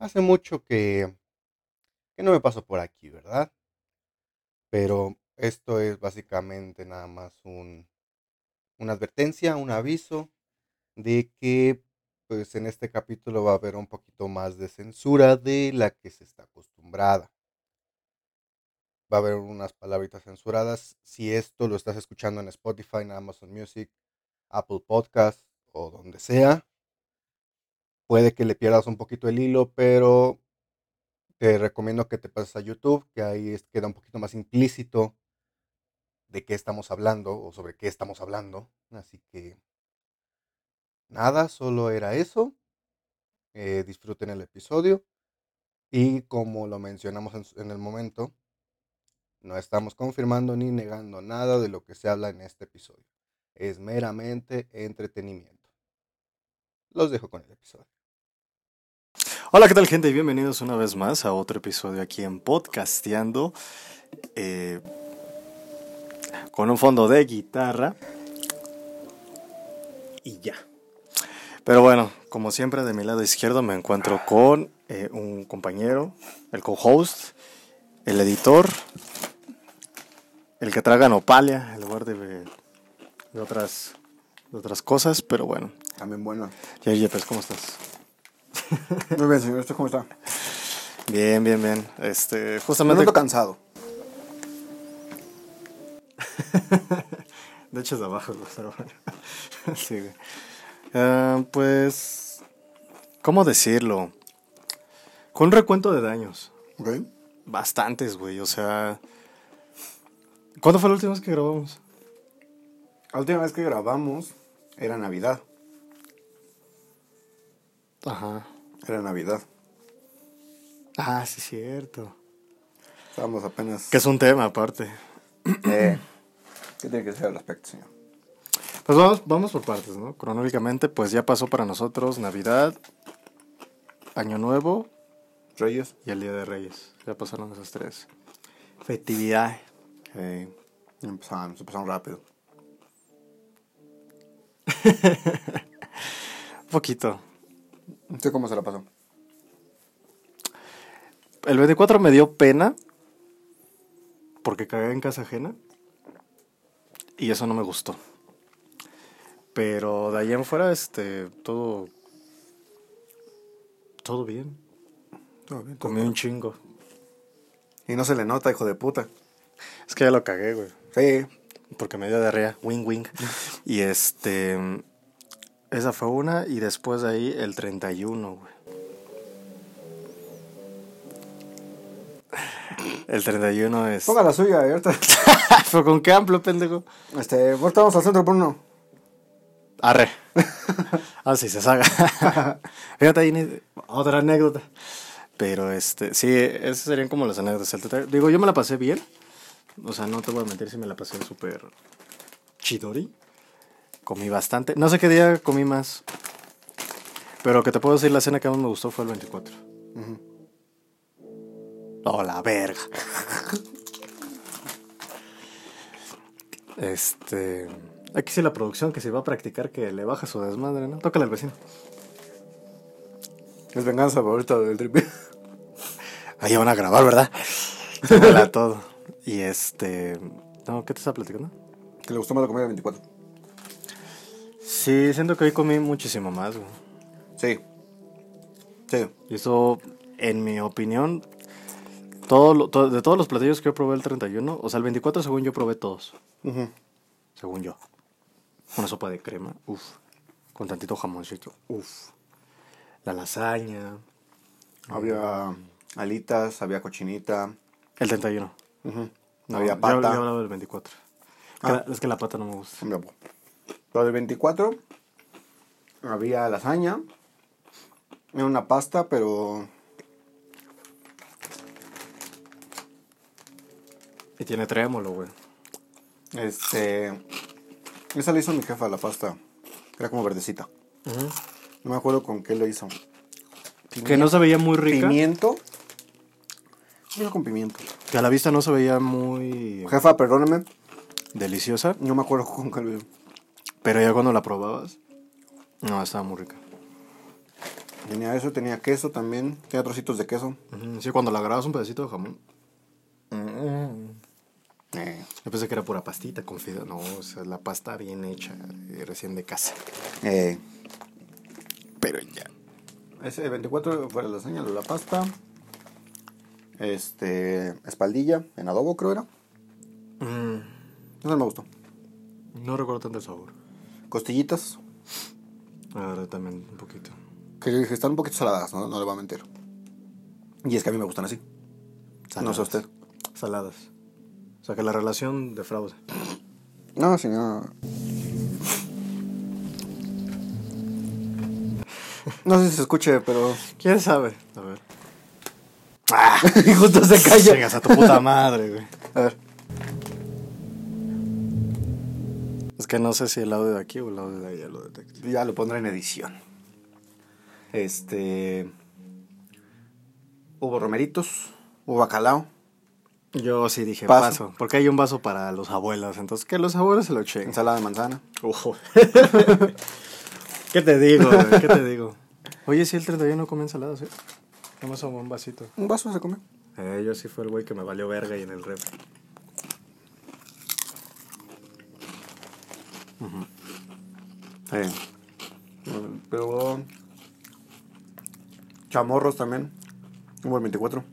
Hace mucho que, no me paso por aquí, ¿verdad? Pero esto es básicamente nada más un, una advertencia, un aviso de que pues en este capítulo va a haber un poquito más de censura de la que se está acostumbrada. Va a haber unas palabritas censuradas. Si esto lo estás escuchando en Spotify, en Amazon Music, Apple Podcast o donde sea, puede que le pierdas un poquito el hilo, pero te recomiendo que te pases a YouTube, que ahí queda un poquito más implícito de qué estamos hablando o sobre qué estamos hablando. Así que nada, solo era eso. Eh, disfruten el episodio. Y como lo mencionamos en, en el momento, no estamos confirmando ni negando nada de lo que se habla en este episodio. Es meramente entretenimiento. Los dejo con el episodio. Hola, ¿qué tal gente? Bienvenidos una vez más a otro episodio aquí en Podcasteando. Eh, con un fondo de guitarra. Y ya. Pero bueno, como siempre de mi lado izquierdo me encuentro con eh, un compañero, el co-host, el editor, el que traga nopalia en lugar de, de otras, de otras cosas, pero bueno. También bueno. Ya, Yepes, ¿cómo estás? Muy bien, señor. ¿Usted cómo está? Bien, bien, bien. Este, Me justamente. noto cansado. De hecho es de abajo, pero bueno. sí, güey. Ah, pues. ¿Cómo decirlo? Con un recuento de daños. ¿Ok? Bastantes, güey. O sea. ¿Cuándo fue la última vez que grabamos? La última vez que grabamos era Navidad. Ajá. Era Navidad. Ah, sí, cierto. Estábamos apenas. Que es un tema aparte. Eh, ¿Qué tiene que ser al respecto, señor? Pues vamos, vamos por partes, ¿no? Cronológicamente, pues ya pasó para nosotros Navidad, Año Nuevo Reyes. y el Día de Reyes. Ya pasaron esas tres. Festividades. Eh, empezaron, se pasaron rápido. Un poquito. ¿Usted cómo se la pasó? El 24 me dio pena porque cagué en casa ajena y eso no me gustó. Pero de ahí en fuera, este, todo, todo bien. Todo bien. Comí un chingo. Y no se le nota, hijo de puta. Es que ya lo cagué, güey. Sí. Porque me dio diarrea, wing wing. Y este, esa fue una y después de ahí el 31, güey. El 31 es... Ponga la suya, eh, ahorita. ¿Pero con qué amplio, pendejo? Este, ahorita vamos al centro por uno. Arre. ah, sí, se saga. Fíjate ahí, otra anécdota. Pero este, sí, esas serían como las anécdotas. Digo, yo me la pasé bien. O sea, no te voy a mentir si me la pasé súper chidori. Comí bastante. No sé qué día comí más. Pero que te puedo decir, la cena que más me gustó fue el 24. Oh, la verga. este. Aquí sí la producción que se va a practicar que le baja su desmadre, ¿no? Tócale al vecino. Es venganza favorita del tripi. Ahí van a grabar, ¿verdad? Se todo. Y este. No, ¿qué te está platicando? Que le gustó más la comida del 24. Sí, siento que hoy comí muchísimo más, güey. Sí. Sí. Y eso, en mi opinión, todo, lo- to- de todos los platillos que yo probé el 31, o sea, el 24 según yo probé todos. Según yo. Una sopa de crema, uff. Con tantito jamoncito, uff. La lasaña, Había alitas, había cochinita. el 31. Ujú. No, había yo- pata. Yo, hablaba del 24. Que Ah. es que la pata no me gusta. Lo del 24 había lasaña. Era una pasta, pero Y tiene trémolo, güey. este. Esa la hizo mi jefa, la pasta. Era como verdecita. No me acuerdo con qué lo hizo. Que no se veía muy rica. Pimiento. ¿Qué hizo con pimiento? Que a la vista no se veía muy Jefa, perdóname. deliciosa. No me acuerdo con qué lo hizo. Pero ya cuando la probabas, no, estaba muy rica. Tenía eso, tenía queso también. Tenía trocitos de queso. Sí, cuando le agarrabas un pedacito de jamón. Eh, Yo pensé que era pura pastita con fideo. No, o sea, la pasta bien hecha, eh, recién de casa. eh, Pero ya. ese 24 fue la lasaña, la pasta. Este, espaldilla en adobo creo era. Mm, No me gustó. no recuerdo tanto el sabor. Costillitas, Ahora también un poquito. que yo dije, están un poquito saladas, ¿no? No le voy a mentir. Y es que a mí me gustan así. No sé usted. Saladas. O sea que la relación de fraude. No, señor. No sé si se escuche, pero. ¿Quién sabe? A ver. y justo se calla. Llegas a tu puta madre, güey. A ver. Es que no sé si el audio de aquí o el audio de allá lo detecta. Ya lo pondré en edición. Este. Hubo romeritos, hubo bacalao. Yo sí dije Paso. paso. porque hay un vaso para los abuelos. Entonces, que los abuelos se lo echen. Ensalada de manzana. Ojo. ¿Qué te digo, güey? ¿Qué te digo? Oye, si el 31 no come ensaladas, ¿eh? Vamos a un vasito. Un vaso se comió. Eh, yo sí fue el güey que me valió verga y en el ref. Eh. Pero. Chamorros también. Hubo el 24.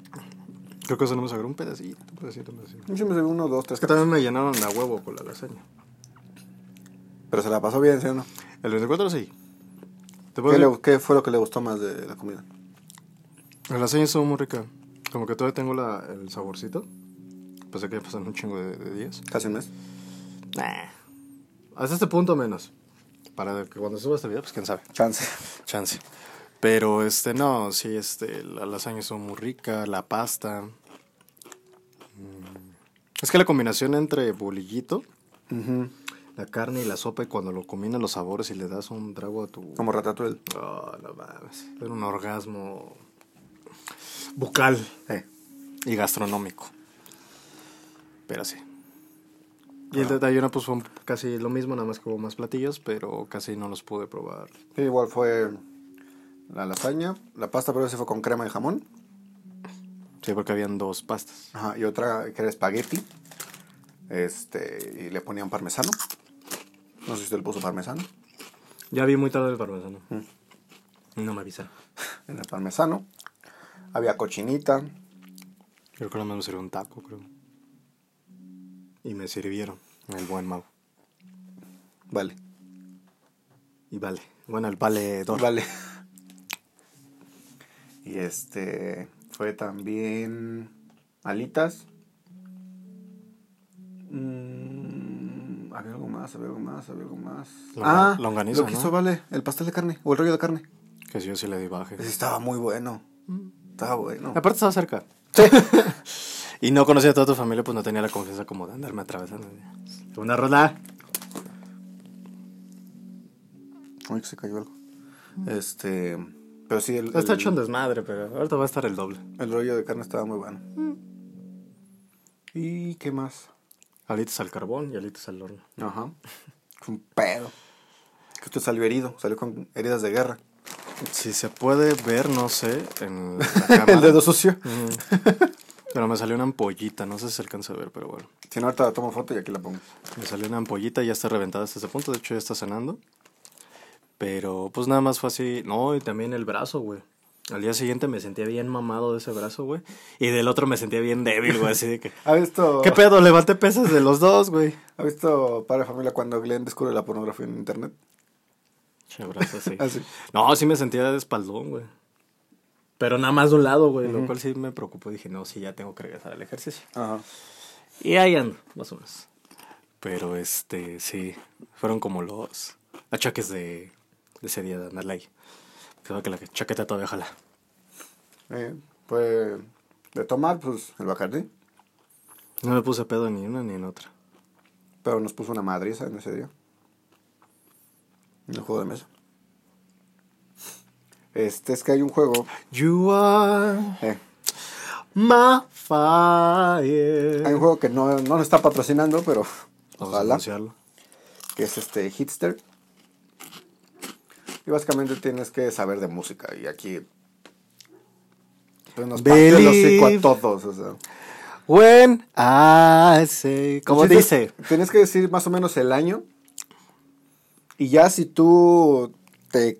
Creo que eso no me sacaron un pedacito, un pedacito, un pedacito. Yo me uno, dos, tres. Es que también me llenaron a huevo con la lasaña. Pero se la pasó bien, ¿sí o no? El 24 sí. ¿Te puedo ¿Qué, le- qué fue lo que le gustó más de la comida? La lasaña estuvo muy rica. Como que todavía tengo la, el saborcito. Pensé que ya pasan un chingo de, de días. Casi un mes. Nah. Hasta este punto menos. Para que cuando suba este video, pues quién sabe. Chance. Chance. Pero este, no, sí, este, la lasaña estuvo muy rica, la pasta. Mm. Es que la combinación entre bolillito, la carne y la sopa, y cuando lo combinan los sabores y le das un trago a tu. Como ratatouille. Oh, no mames. Era un orgasmo bucal Eh. y gastronómico. Pero sí. Y el desayuno pues fue casi lo mismo, nada más que hubo más platillos, pero casi no los pude probar. Sí, igual fue la lasaña, la pasta, pero ese fue con crema y jamón. Sí, porque habían dos pastas. Ajá, y otra que era espagueti. Este, y le ponían parmesano. No sé si usted le puso parmesano. Ya vi muy tarde el parmesano. No me avisaron. En el parmesano. Había cochinita. Creo que nada más me sirvió un taco, creo. Y me sirvieron el buen Mau. Vale. Y vale. Bueno, el vale dos. Vale. Y este fue también alitas. Mm, había algo más, había algo más, había algo más. Longa- ah, longaniza, lo que ¿no? hizo Vale, el pastel de carne o el rollo de carne. Que sí, yo sí le di baje. Estaba muy bueno. Estaba bueno. Aparte estaba cerca. y no conocía a toda tu familia, pues no tenía la confianza como de andarme atravesando. Una rola. Uy, que se cayó algo. Este, pero sí, el, Está el- hecho un desmadre, pero ahorita va a estar el doble. el rollo de carne estaba muy bueno. Mm. ¿Y qué más? Alitas al carbón y alitas al horno. Ajá. Un pedo. Que usted salió herido, salió con heridas de guerra. Si se puede ver, no sé, en la cámara. El dedo sucio. Mm. Pero me salió una ampollita, no sé si se alcanza a ver, pero bueno. Si no, ahorita la tomo foto y aquí la pongo. Me salió una ampollita, ya está reventada hasta ese punto, de hecho ya está cenando. Pero pues nada más fue así. No, y también el brazo, güey. Al día siguiente me sentía bien mamado de ese brazo, güey. Y del otro me sentía bien débil, güey, así de que... ¿Ha visto, ¿Qué pedo? Levanté pesas de los dos, güey. ¿Ha visto Padre Familia cuando Glenn descubre la pornografía en internet? Che, brazo, sí. Así. No, sí me sentía de espaldón, güey. Pero nada más de un lado, güey. Lo cual sí me preocupó. Dije, no, sí, ya tengo que regresar al ejercicio. Ajá. Y ahí ando, más o menos. Pero este, sí, fueron como los achaques de, de ese día de andarla ahí. Creo que la chaqueta todavía jala. Eh, pues de tomar, pues el Bacardi. No me puse pedo ni en una ni en otra. Pero nos puso una madriza en ese día. En el juego de mesa. Este es que hay un juego. You are eh, my fire. hay un juego que no, no lo está patrocinando, pero Vamos a ojalá. anunciarlo. Que es este Hitster. Y básicamente tienes que saber de música. Y aquí. Pues nos parte el hocico a todos. O sea. When I say. ¿Cómo El chiste dice? es- Tienes que decir más o menos el año. Y ya si tú te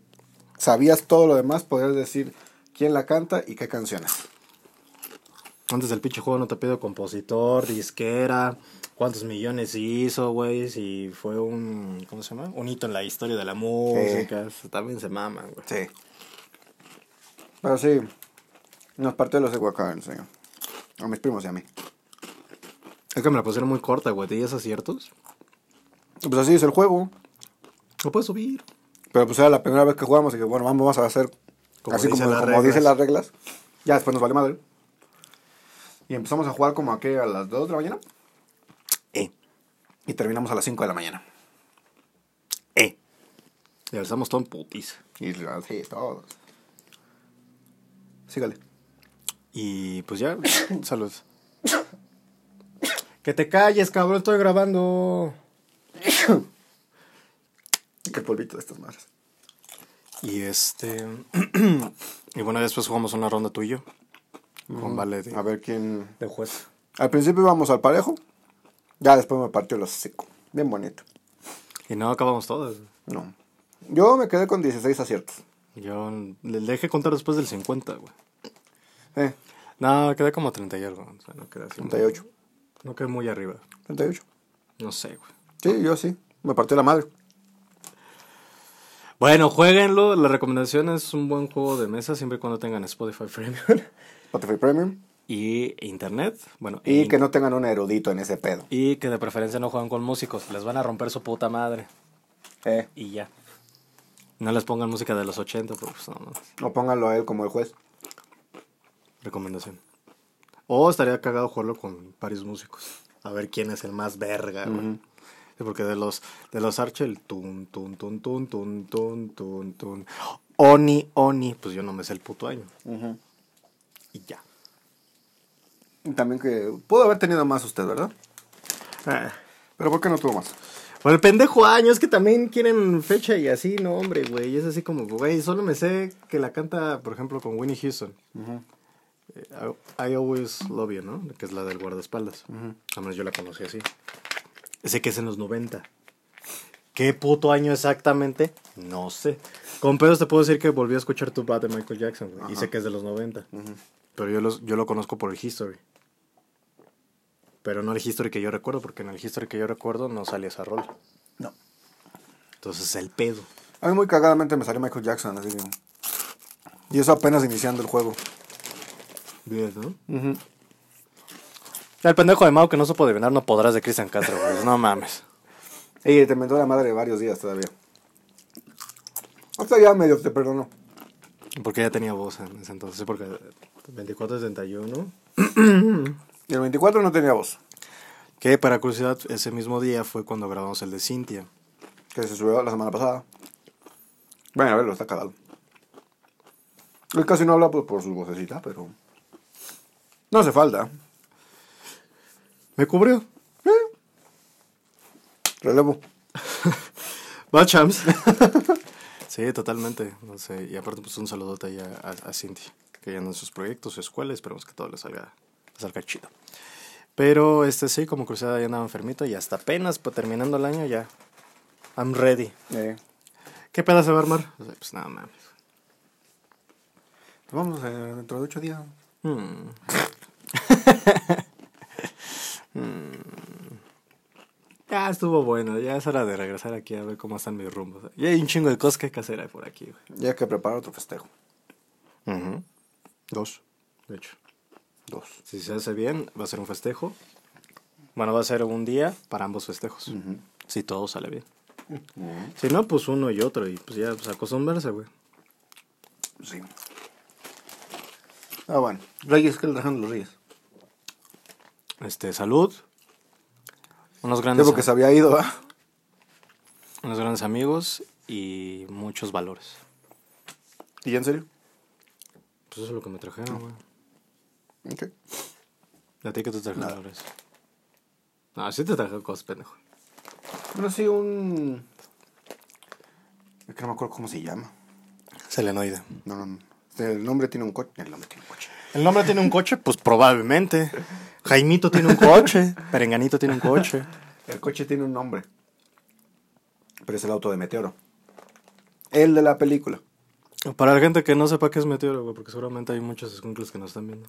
sabías todo lo demás, podrías decir quién la canta y qué canciones. Antes del pinche juego no te pido compositor, disquera, cuántos millones hizo, güey, si fue un, ¿cómo se llama? Un hito en la historia de la música. También se maman, güey. Sí. Pero sí, nos partió los Ecuacán, señor. A mis primos y a mí. Es que me la pusieron muy corta, güey. ¿Tenías aciertos? Pues así es el juego. Lo puedes subir. Pero pues era la primera vez que jugamos y que bueno, vamos a hacer Como así dicen como, las como dicen las reglas. Ya después nos vale madre. Y empezamos a jugar como aquí a las 2 de la mañana Eh, y terminamos a las 5 de la mañana. eh. Y alzamos todo en putis. Y así, todos. Sígale. Y pues ya, salud. Que te calles, cabrón, estoy grabando. Qué polvito de estas madres. Y este. y bueno, después jugamos una ronda tú y yo. Con Vale de, A ver quién. de juez. Al principio íbamos al parejo. Ya después me partió los hocico. Bien bonito. Y no acabamos todas. No. Yo me quedé con 16 aciertos. Yo le dejé contar después del 50, güey. Eh, No, quedé como 30 y algo. O sea, no quedé así. muy- 38. No quedé muy arriba. 38. No sé, güey. Sí, yo sí. Me partió la madre. Bueno, jueguenlo. La recomendación es un buen juego de mesa siempre y cuando tengan Spotify Premium Spotify Premium. y Internet. Bueno, Y in- que no tengan un erudito en ese pedo. y que de preferencia no jueguen con músicos. Les van a romper su puta madre. Eh. Y ya. No les pongan música de los 80, porque pues no, no. O pónganlo a él como el juez. Recomendación. O estaría cagado jugarlo con varios músicos. A ver quién es el más verga, güey. Porque de los de los Archer, el tun, tun, tun, tun, tun, tun, tun, tun. Oni, Oni, pues yo no me sé el puto año. Y ya. También que pudo haber tenido más usted, ¿verdad? Ah. Pero ¿por qué no tuvo más? Por el pendejo año, es que también quieren fecha y así, no, hombre, güey. Es así como, güey, solo me sé que la canta, por ejemplo, con Winnie Houston. Eh, I, I Always Love You, ¿no? Que es la del guardaespaldas. A menos yo la conocí así. Sé que es en los 90. ¿Qué puto año exactamente? No sé. Con pedos te puedo decir que volví a escuchar Tu Bad de Michael Jackson, güey. Y sé que es de los 90. Pero yo, los, yo lo conozco por el History. Pero no el History que yo recuerdo, porque en el History que yo recuerdo no sale esa rola. No. Entonces el pedo. A mí muy cagadamente me salió Michael Jackson, así que... Y eso apenas iniciando el juego. Bien, ¿no? El pendejo de Mao que no supo adivinar no podrás de Cristian Castro, güey. No mames. Y te mentó la madre varios días todavía. Hasta ya medio te perdonó. Porque ya tenía voz en ese entonces. Porque 24-71. Y el 24 no tenía voz. Que para curiosidad, ese mismo día fue cuando grabamos el de Cintia. Que se subió la semana pasada. Bueno, a verlo, está cagado. Él casi no habla pues, por su vocecita, pero... No hace falta. ¿Me cubrió? Relevo. Va, champs. sí, totalmente. No sé. Y aparte, pues un saludote ahí a, a, a Cintia. Que ya en sus proyectos, su escuela. Esperemos que todo le salga, le salga chido. Pero este sí, como cruzada ya andaba enfermito. Y hasta apenas pues, terminando el año ya. I'm ready. Eh, ¿Qué pedo se va a armar? O sea, pues nada mames. vamos eh, dentro de ocho días. Hmm. Ya estuvo bueno, ya es hora de regresar aquí a ver cómo están mis rumbos. Ya hay un chingo de cosas que hay que hacer ahí por aquí, güey. Ya hay que preparar otro festejo. Dos, de hecho. Dos. Si se hace bien, va a ser un festejo. Bueno, va a ser un día para ambos festejos. Si todo sale bien. Si no, pues uno y otro. Y pues ya, pues acostumbrarse, güey. Sí. Ah, bueno. Reyes, ¿qué le trajeron los Reyes? Este, salud. Unos grandes, porque se había ido, ¿ah? unos grandes amigos y muchos valores. ¿Y ya en serio? Pues eso es lo que me trajeron, güey. Ok. ¿A ti qué te trajeron valores? No, sí te trajeron cosas, pendejo. Bueno, sí, un... Es que no me acuerdo cómo se llama. Selenoide. No, no, no. El nombre tiene un coche. El nombre tiene un coche. ¿El nombre tiene un coche? Pues probablemente. Jaimito tiene un coche. Perenganito tiene un coche. El coche tiene un nombre. Pero es el auto de Meteoro. El de la película. Para la gente que no sepa qué es meteoro, güey, porque seguramente hay muchos escuincles que no están viendo.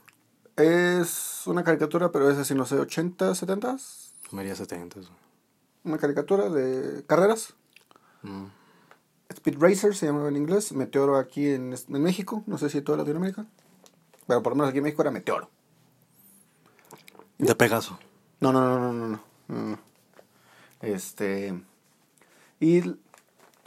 Es una caricatura, pero es así, no sé, 80, 70. María 70. güey. Una caricatura de carreras. Mm. Speed Racer se llamaba en inglés. Meteoro aquí en, en México. No sé si en toda Latinoamérica. Pero por lo menos aquí en México era Meteoro. De Pegaso. No, no, no, no, no, no. Este. Y.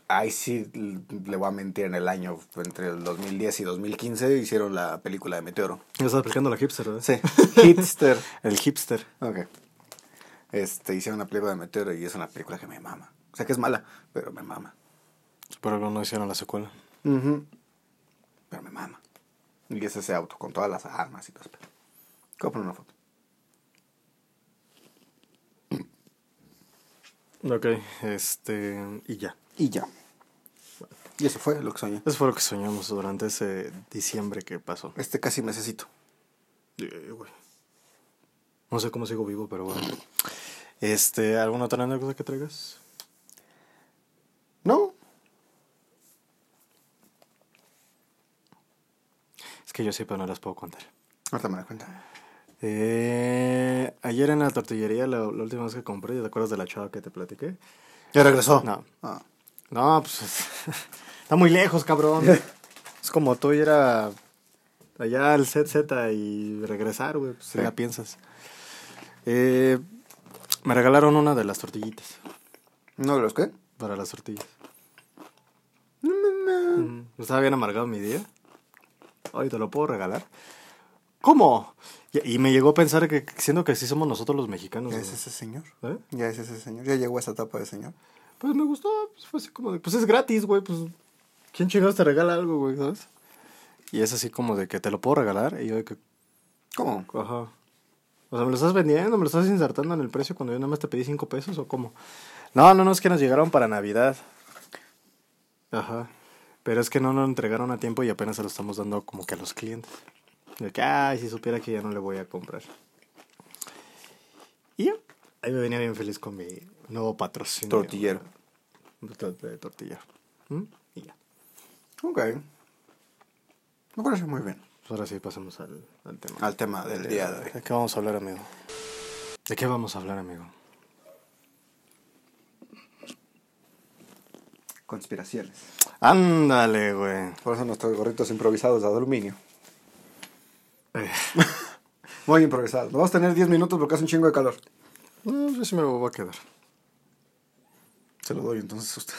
Ahí sí le voy a mentir en el año. Entre el 2010 y 2015 hicieron la película de Meteoro. Estás aplicando la hipster, ¿verdad? Sí. Hipster. El hipster. Ok. Este, hicieron una película de Meteoro y es una película que me mama. O sea que es mala, pero me mama. Por algo no hicieron la secuela. Ujú. Pero me mama. Y es ese auto con todas las armas y todo eso. Voy a poner una foto. Ok, este. Y ya. Y ya. Y eso fue lo que soñé. Eso fue lo que soñamos durante ese diciembre que pasó. Este casi necesito. Eh. No sé cómo sigo vivo, pero bueno. Este, ¿alguna otra anécdota que traigas? No. Es que yo sí, pero no las puedo contar. Ahorita me da cuenta. Eh, ayer en la tortillería, la, la última vez que compré, ¿te acuerdas de la chava que te platiqué? ¿Ya regresó? No. Ah. No, pues está muy lejos, cabrón. es como tú ir a allá al set Z y regresar, güey, pues si la piensas. Eh, me regalaron una de las tortillitas ¿No de los qué? para las tortillas. Mm, Estaba bien amargado mi día. Te lo puedo regalar. ¿Cómo? Y, y me llegó a pensar que siendo que sí somos nosotros los mexicanos. ¿Ya es ese señor? ¿Eh? ¿Ya es ese señor? ¿Ya llegó a esa etapa de señor? Pues me gustó, pues fue así como de, pues es gratis, güey, pues ¿quién chingados te regala algo, güey, sabes? Y es así como de que te lo puedo regalar y yo de que, ¿Cómo? ajá. O sea, ¿me lo estás vendiendo? ¿Me lo estás insertando en el precio cuando yo nada más te pedí cinco pesos o cómo? No, no, no, es que nos llegaron para Navidad. Ajá. Pero es que no nos entregaron a tiempo y apenas se lo estamos dando como que a los clientes. De que, ay, si supiera que ya no le voy a comprar. Y ya. Ahí me venía bien feliz con mi nuevo patrocinio. Tortillero. De, de tortilla. ¿Mm? Y ya. Ok. Me parece muy bien. Pues ahora sí pasamos al, al tema. Al tema del día de hoy. ¿De qué vamos a hablar, amigo? ¿De qué vamos a hablar, amigo? Conspiraciones. Ándale, güey. Por eso nuestros gorritos improvisados de aluminio. Eh, Muy improvisados. Vamos a tener 10 minutos porque hace un chingo de calor. no, yo sí me voy a quedar. Se lo doy entonces a usted.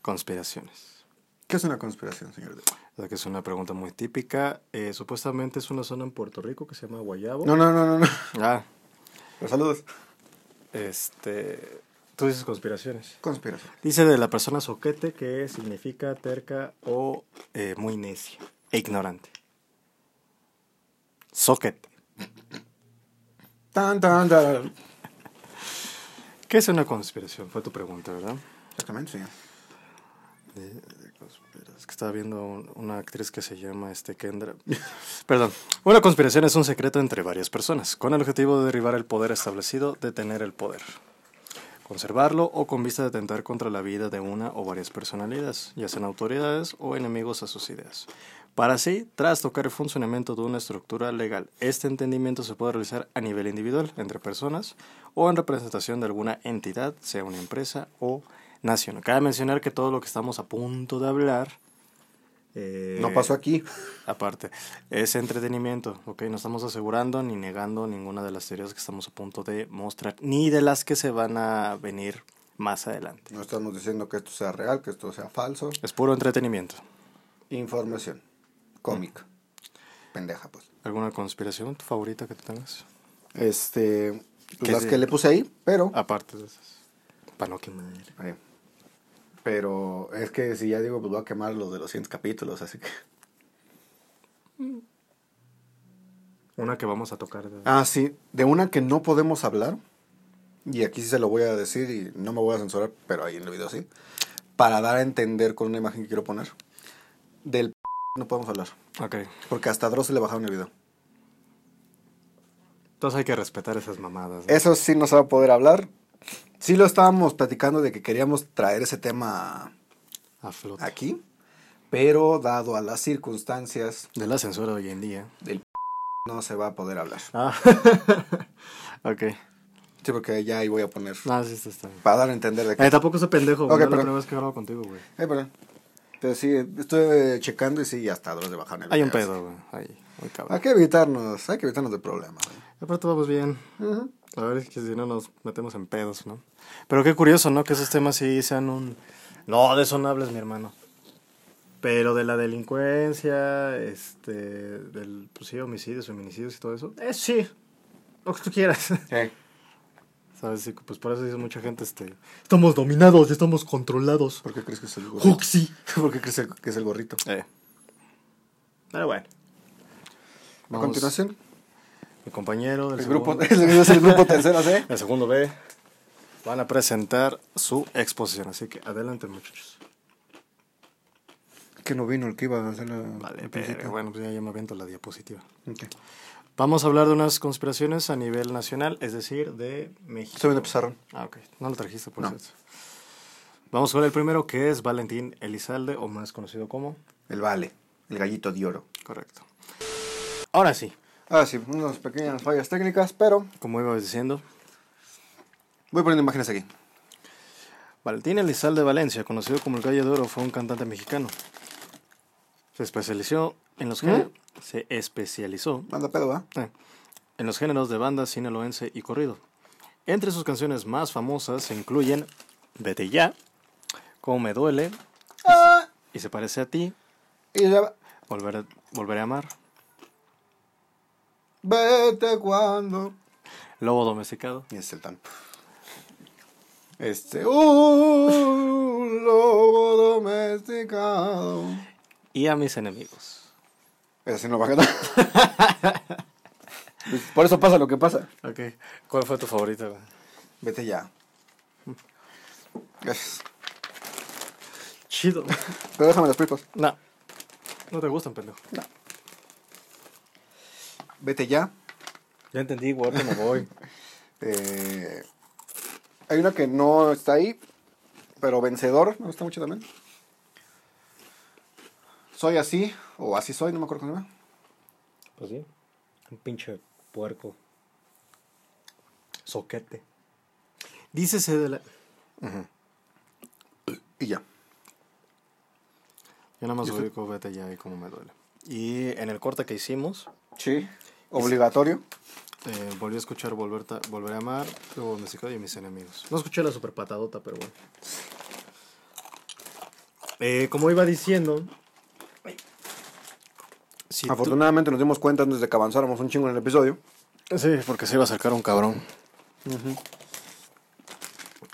Conspiraciones. ¿Qué es una conspiración, señor? Sea, que es una pregunta muy típica. Eh, supuestamente es una zona en Puerto Rico que se llama Guayabo. No, no, no, no. no. Ah, Los saludos. este... Tú dices conspiraciones. Conspiración. Dice de la persona soquete que significa terca o eh, muy necia e ignorante. Soquete. Tan, tan, tan. ¿Qué es una conspiración? Fue tu pregunta, ¿verdad? Exactamente, señor. De, de conspira- Es que estaba viendo un- una actriz que se llama este Kendra. Perdón. Una conspiración es un secreto entre varias personas, con el objetivo de derribar el poder establecido, de tener el poder, conservarlo o con vista de atentar contra la vida de una o varias personalidades, ya sean autoridades o enemigos a sus ideas. Para así, tras tocar el funcionamiento de una estructura legal, este entendimiento se puede realizar a nivel individual, entre personas, o en representación de alguna entidad, sea una empresa o nación. Cabe mencionar que todo lo que estamos a punto de hablar... eh, No pasó aquí. Aparte, es entretenimiento, ¿ok? No estamos asegurando ni negando ninguna de las teorías que estamos a punto de mostrar, ni de las que se van a venir más adelante. No estamos diciendo que esto sea real, que esto sea falso. Es puro entretenimiento. Información. Cómica. Pendeja, pues. ¿Alguna conspiración tu favorita que tú tengas? Este. ¿Qué Las de- que le puse ahí, pero. Aparte de esas. Para no quemar. Eh, Pero es que si ya digo, pues voy a quemar los de los 100 capítulos, así que. Una que vamos a tocar. de- Ah, sí. De una que no podemos hablar. Y aquí sí se lo voy a decir y no me voy a censurar, pero ahí en el video sí. Para dar a entender con una imagen que quiero poner. Del no podemos hablar. Ok. Porque hasta a Dross le bajaron el video. Entonces hay que respetar esas mamadas. ¿no? Eso sí no se va a poder hablar. Sí lo estábamos platicando de que queríamos traer ese tema A flote. aquí. Pero dado a las circunstancias De la censura hoy en día. del no se va a poder hablar. Ah. ok. Sí, porque ya ahí voy a poner. No, sí, está, está bien. Para dar a entender de que. Eh, tampoco soy pendejo, güey. Ok, no es la primera vez que hablo contigo, güey. Eh, perdón. Pero sí, estoy checando y sí, hasta Dross le bajaron el Hay un pedo, güey. Ahí, muy cabrón. Hay que evitarnos, hay que evitarnos de problemas. Aparte vamos bien. Ujú. A ver es que si no nos metemos en pedos, ¿no? Pero qué curioso, ¿no? Que esos temas sí sean un... No, de eso no hables, mi hermano. Pero de la delincuencia, este, del, pues sí, homicidios, feminicidios y todo eso. Eh, sí, lo que tú quieras. Sí. ¿Sabes? Sí, pues por eso dice mucha gente, este... Estamos dominados, estamos controlados. ¿Por qué crees que es el gorrito? Huxi. ¿Por qué crees que es el gorrito? Eh. Pero bueno. A continuación, Mi compañero del el grupo, es el grupo tercero C. El segundo B van a presentar su exposición, así que adelante muchachos. Que no vino el que iba a hacer la. Vale, pero bueno, pues ya, ya me aviento la diapositiva. Ok. Vamos a hablar de unas conspiraciones a nivel nacional, es decir, de México. Viendo pizarrón. Ah, ok. No lo trajiste, por No. cierto. Vamos con el primero, que es Valentín Elizalde, o más conocido como... El vale, el gallito de oro. Correcto. Ahora sí, Ah, sí, unas pequeñas fallas técnicas, pero como iba diciendo, voy poniendo imágenes aquí. Valentín Elizalde Valencia, conocido como el Gallo de Oro, fue un cantante mexicano. Se especializó en los géneros... Se especializó Manda pedo. Eh, en los géneros de banda sinaloense y corrido. Entre sus canciones más famosas se incluyen Vete ya, Cómo me duele Ah, y se parece a ti, y ya va. Volver, Volveré a amar, Vete cuando. Lobo domesticado Y es el tan. Este. Un lobo domesticado. y a mis enemigos. Ese no va a quedar. Por eso pasa lo que pasa. Ok, ¿cuál fue tu favorito? Vete ya. Gracias. Chido. Pero déjame los pipos. No, no te gustan, pendejo. Vete ya. Ya entendí, ahorita me voy. Eh, hay una que no está ahí, pero vencedor, me gusta mucho también. Soy así, o así soy, no me acuerdo cómo se llama. Pues sí, un pinche puerco. Soquete. Dícese de la... Y ya. Yo nada más ubico Vete ya y cómo me duele. Y en el corte que hicimos, Sí. Obligatorio. eh, volví a escuchar Volver Ta- Volver a Amar, Lobo Domesticado y Mis Enemigos. No escuché la super patadota, pero bueno. Eh, como iba diciendo... si tú- Afortunadamente nos dimos cuenta antes de que avanzáramos un chingo en el episodio. Sí, porque se iba a sacar un cabrón.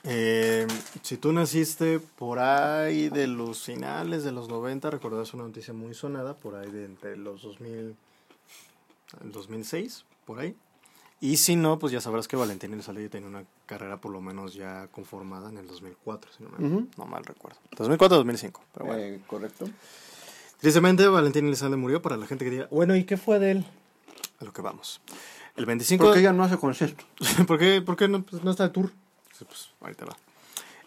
Eh, si tú naciste por ahí de los finales de los 90, recordarás una noticia muy sonada, por ahí de entre los 2000, el 2006, por ahí. Y si no, pues ya sabrás que Valentín Elizalde tenía una carrera por lo menos ya conformada en el 2004, si no, me, Ujú. no mal recuerdo. 2004-2005, pero bueno. Eh, correcto. Tristemente, Valentín Elizalde murió para la gente que diga, bueno, ¿y qué fue de él? A lo que vamos. El 25 Porque ella no hace concierto. ¿Por qué, por qué no, pues, no está el tour? Pues, ahorita va.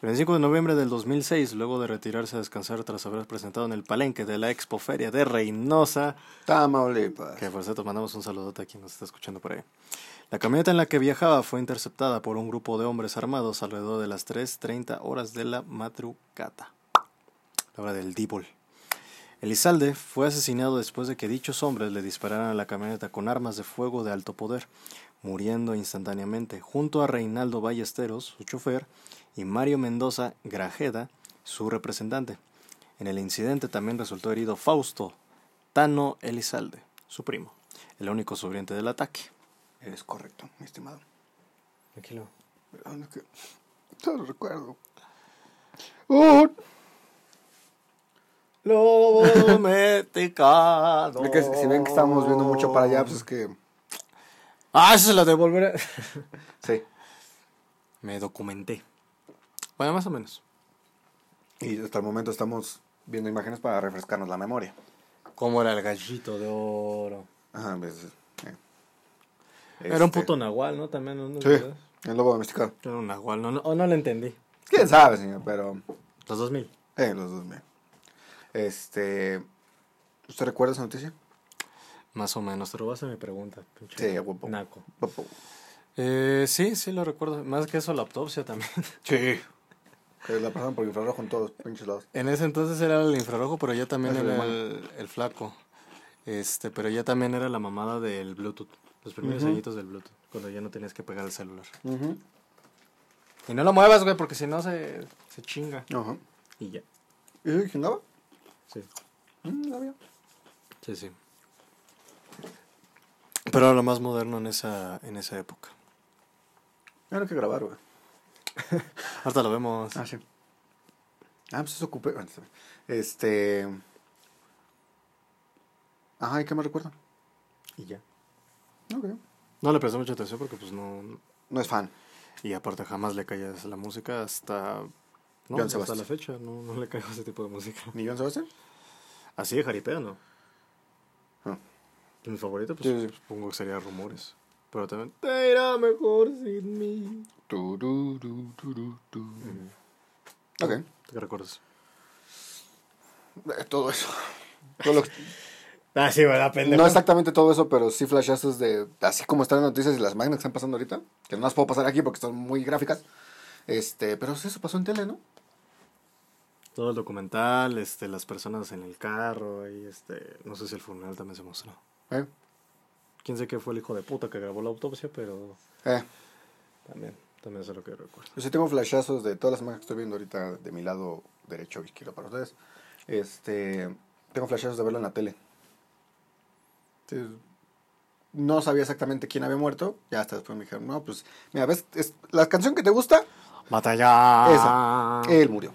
El 25 de noviembre del 2006, luego de retirarse a descansar tras haber presentado en el palenque de la Expo Feria de Reynosa, Tamaulipas. que por cierto mandamos un saludote a quien nos está escuchando por ahí. La camioneta en la que viajaba fue interceptada por un grupo de hombres armados alrededor de las 3.30 horas de la madrugada, la hora del díbol. Elizalde fue asesinado después de que dichos hombres le dispararan a la camioneta con armas de fuego de alto poder, muriendo instantáneamente, junto a Reinaldo Ballesteros, su chofer, y Mario Mendoza Grajeda, su representante. En el incidente también resultó herido Fausto Tano Elizalde, su primo, el único sobreviviente del ataque. Es correcto, mi estimado. Tranquilo. Perdón, es que no lo recuerdo. Uh, Lobo domesticado. es que si ven que estamos viendo mucho para allá, pues es que. Ah, se la devolveré. Sí. Me documenté. Bueno, más o menos. Y hasta el momento estamos viendo imágenes para refrescarnos la memoria. ¿Cómo era el gallito de oro? Ajá, ves, eh. Era un Este, puto nahual, ¿no? También, ¿no? Sí, el lobo domesticado. Era un nahual, no, no, o no lo entendí. ¿Quién sabe, señor? Pero, Los 2000. eh, los dos mil. Este, ¿usted recuerda esa noticia? Más o menos, te robaste mi pregunta. pinche Sí, a huevo. Naco. Eh, sí, sí lo recuerdo. Más que eso, la autopsia también. Sí. Que la pasaron por infrarrojo en todos los pinches lados. En ese entonces era el infrarrojo, pero ya también era el, el flaco. Este, pero ya también era la mamada del Bluetooth. Los primeros añitos del Bluetooth, cuando ya no tenías que pegar el celular. Y no lo muevas, güey, porque si no se, se chinga. Ajá. Y ya. ¿Y chingaba? Sí, Mm, había. sí, sí. Pero era lo más moderno en esa, en esa época. Era que grabar, güey. Ahorita lo vemos. Ah, sí. Ah, pues eso ocupé. Este. Ajá, ¿y qué me recuerda? Y ya. Ok. No le presté mucha atención porque pues no... No es fan. Y aparte jamás le callas la música hasta... No, Johan hasta Sebastián. la fecha, no, no le caigo ese tipo de música. ¿Ni John Sebastián? Así de jaripea, ¿no? Ah. Mi favorito, pues Sí, sí. supongo que sería Rumores. Pero también... Te irá mejor sin mí. Tu, tu, tu, tu, tu, tu. Ok. ¿Qué recuerdas? Eh, Todo eso. Todo lo que- Ah, sí, ¿verdad, No exactamente todo eso, pero sí flashazos de. Así como están las noticias y las máquinas que están pasando ahorita. Que no las puedo pasar aquí porque son muy gráficas. Este, pero eso pasó en tele, ¿no? Todo el documental, este, las personas en el carro y este... No sé si el funeral también se mostró. Eh. Quién sé qué fue el hijo de puta que grabó la autopsia, pero Eh. también, también es lo que recuerdo. Yo sí tengo flashazos de todas las imágenes que estoy viendo ahorita de mi lado derecho o izquierdo para ustedes. Este, tengo flashazos de verlo en la tele. No sabía exactamente quién había muerto. Ya hasta después me dijeron, no, pues, mira, ¿ves? Es, la canción que te gusta, Batalla. Esa. él murió.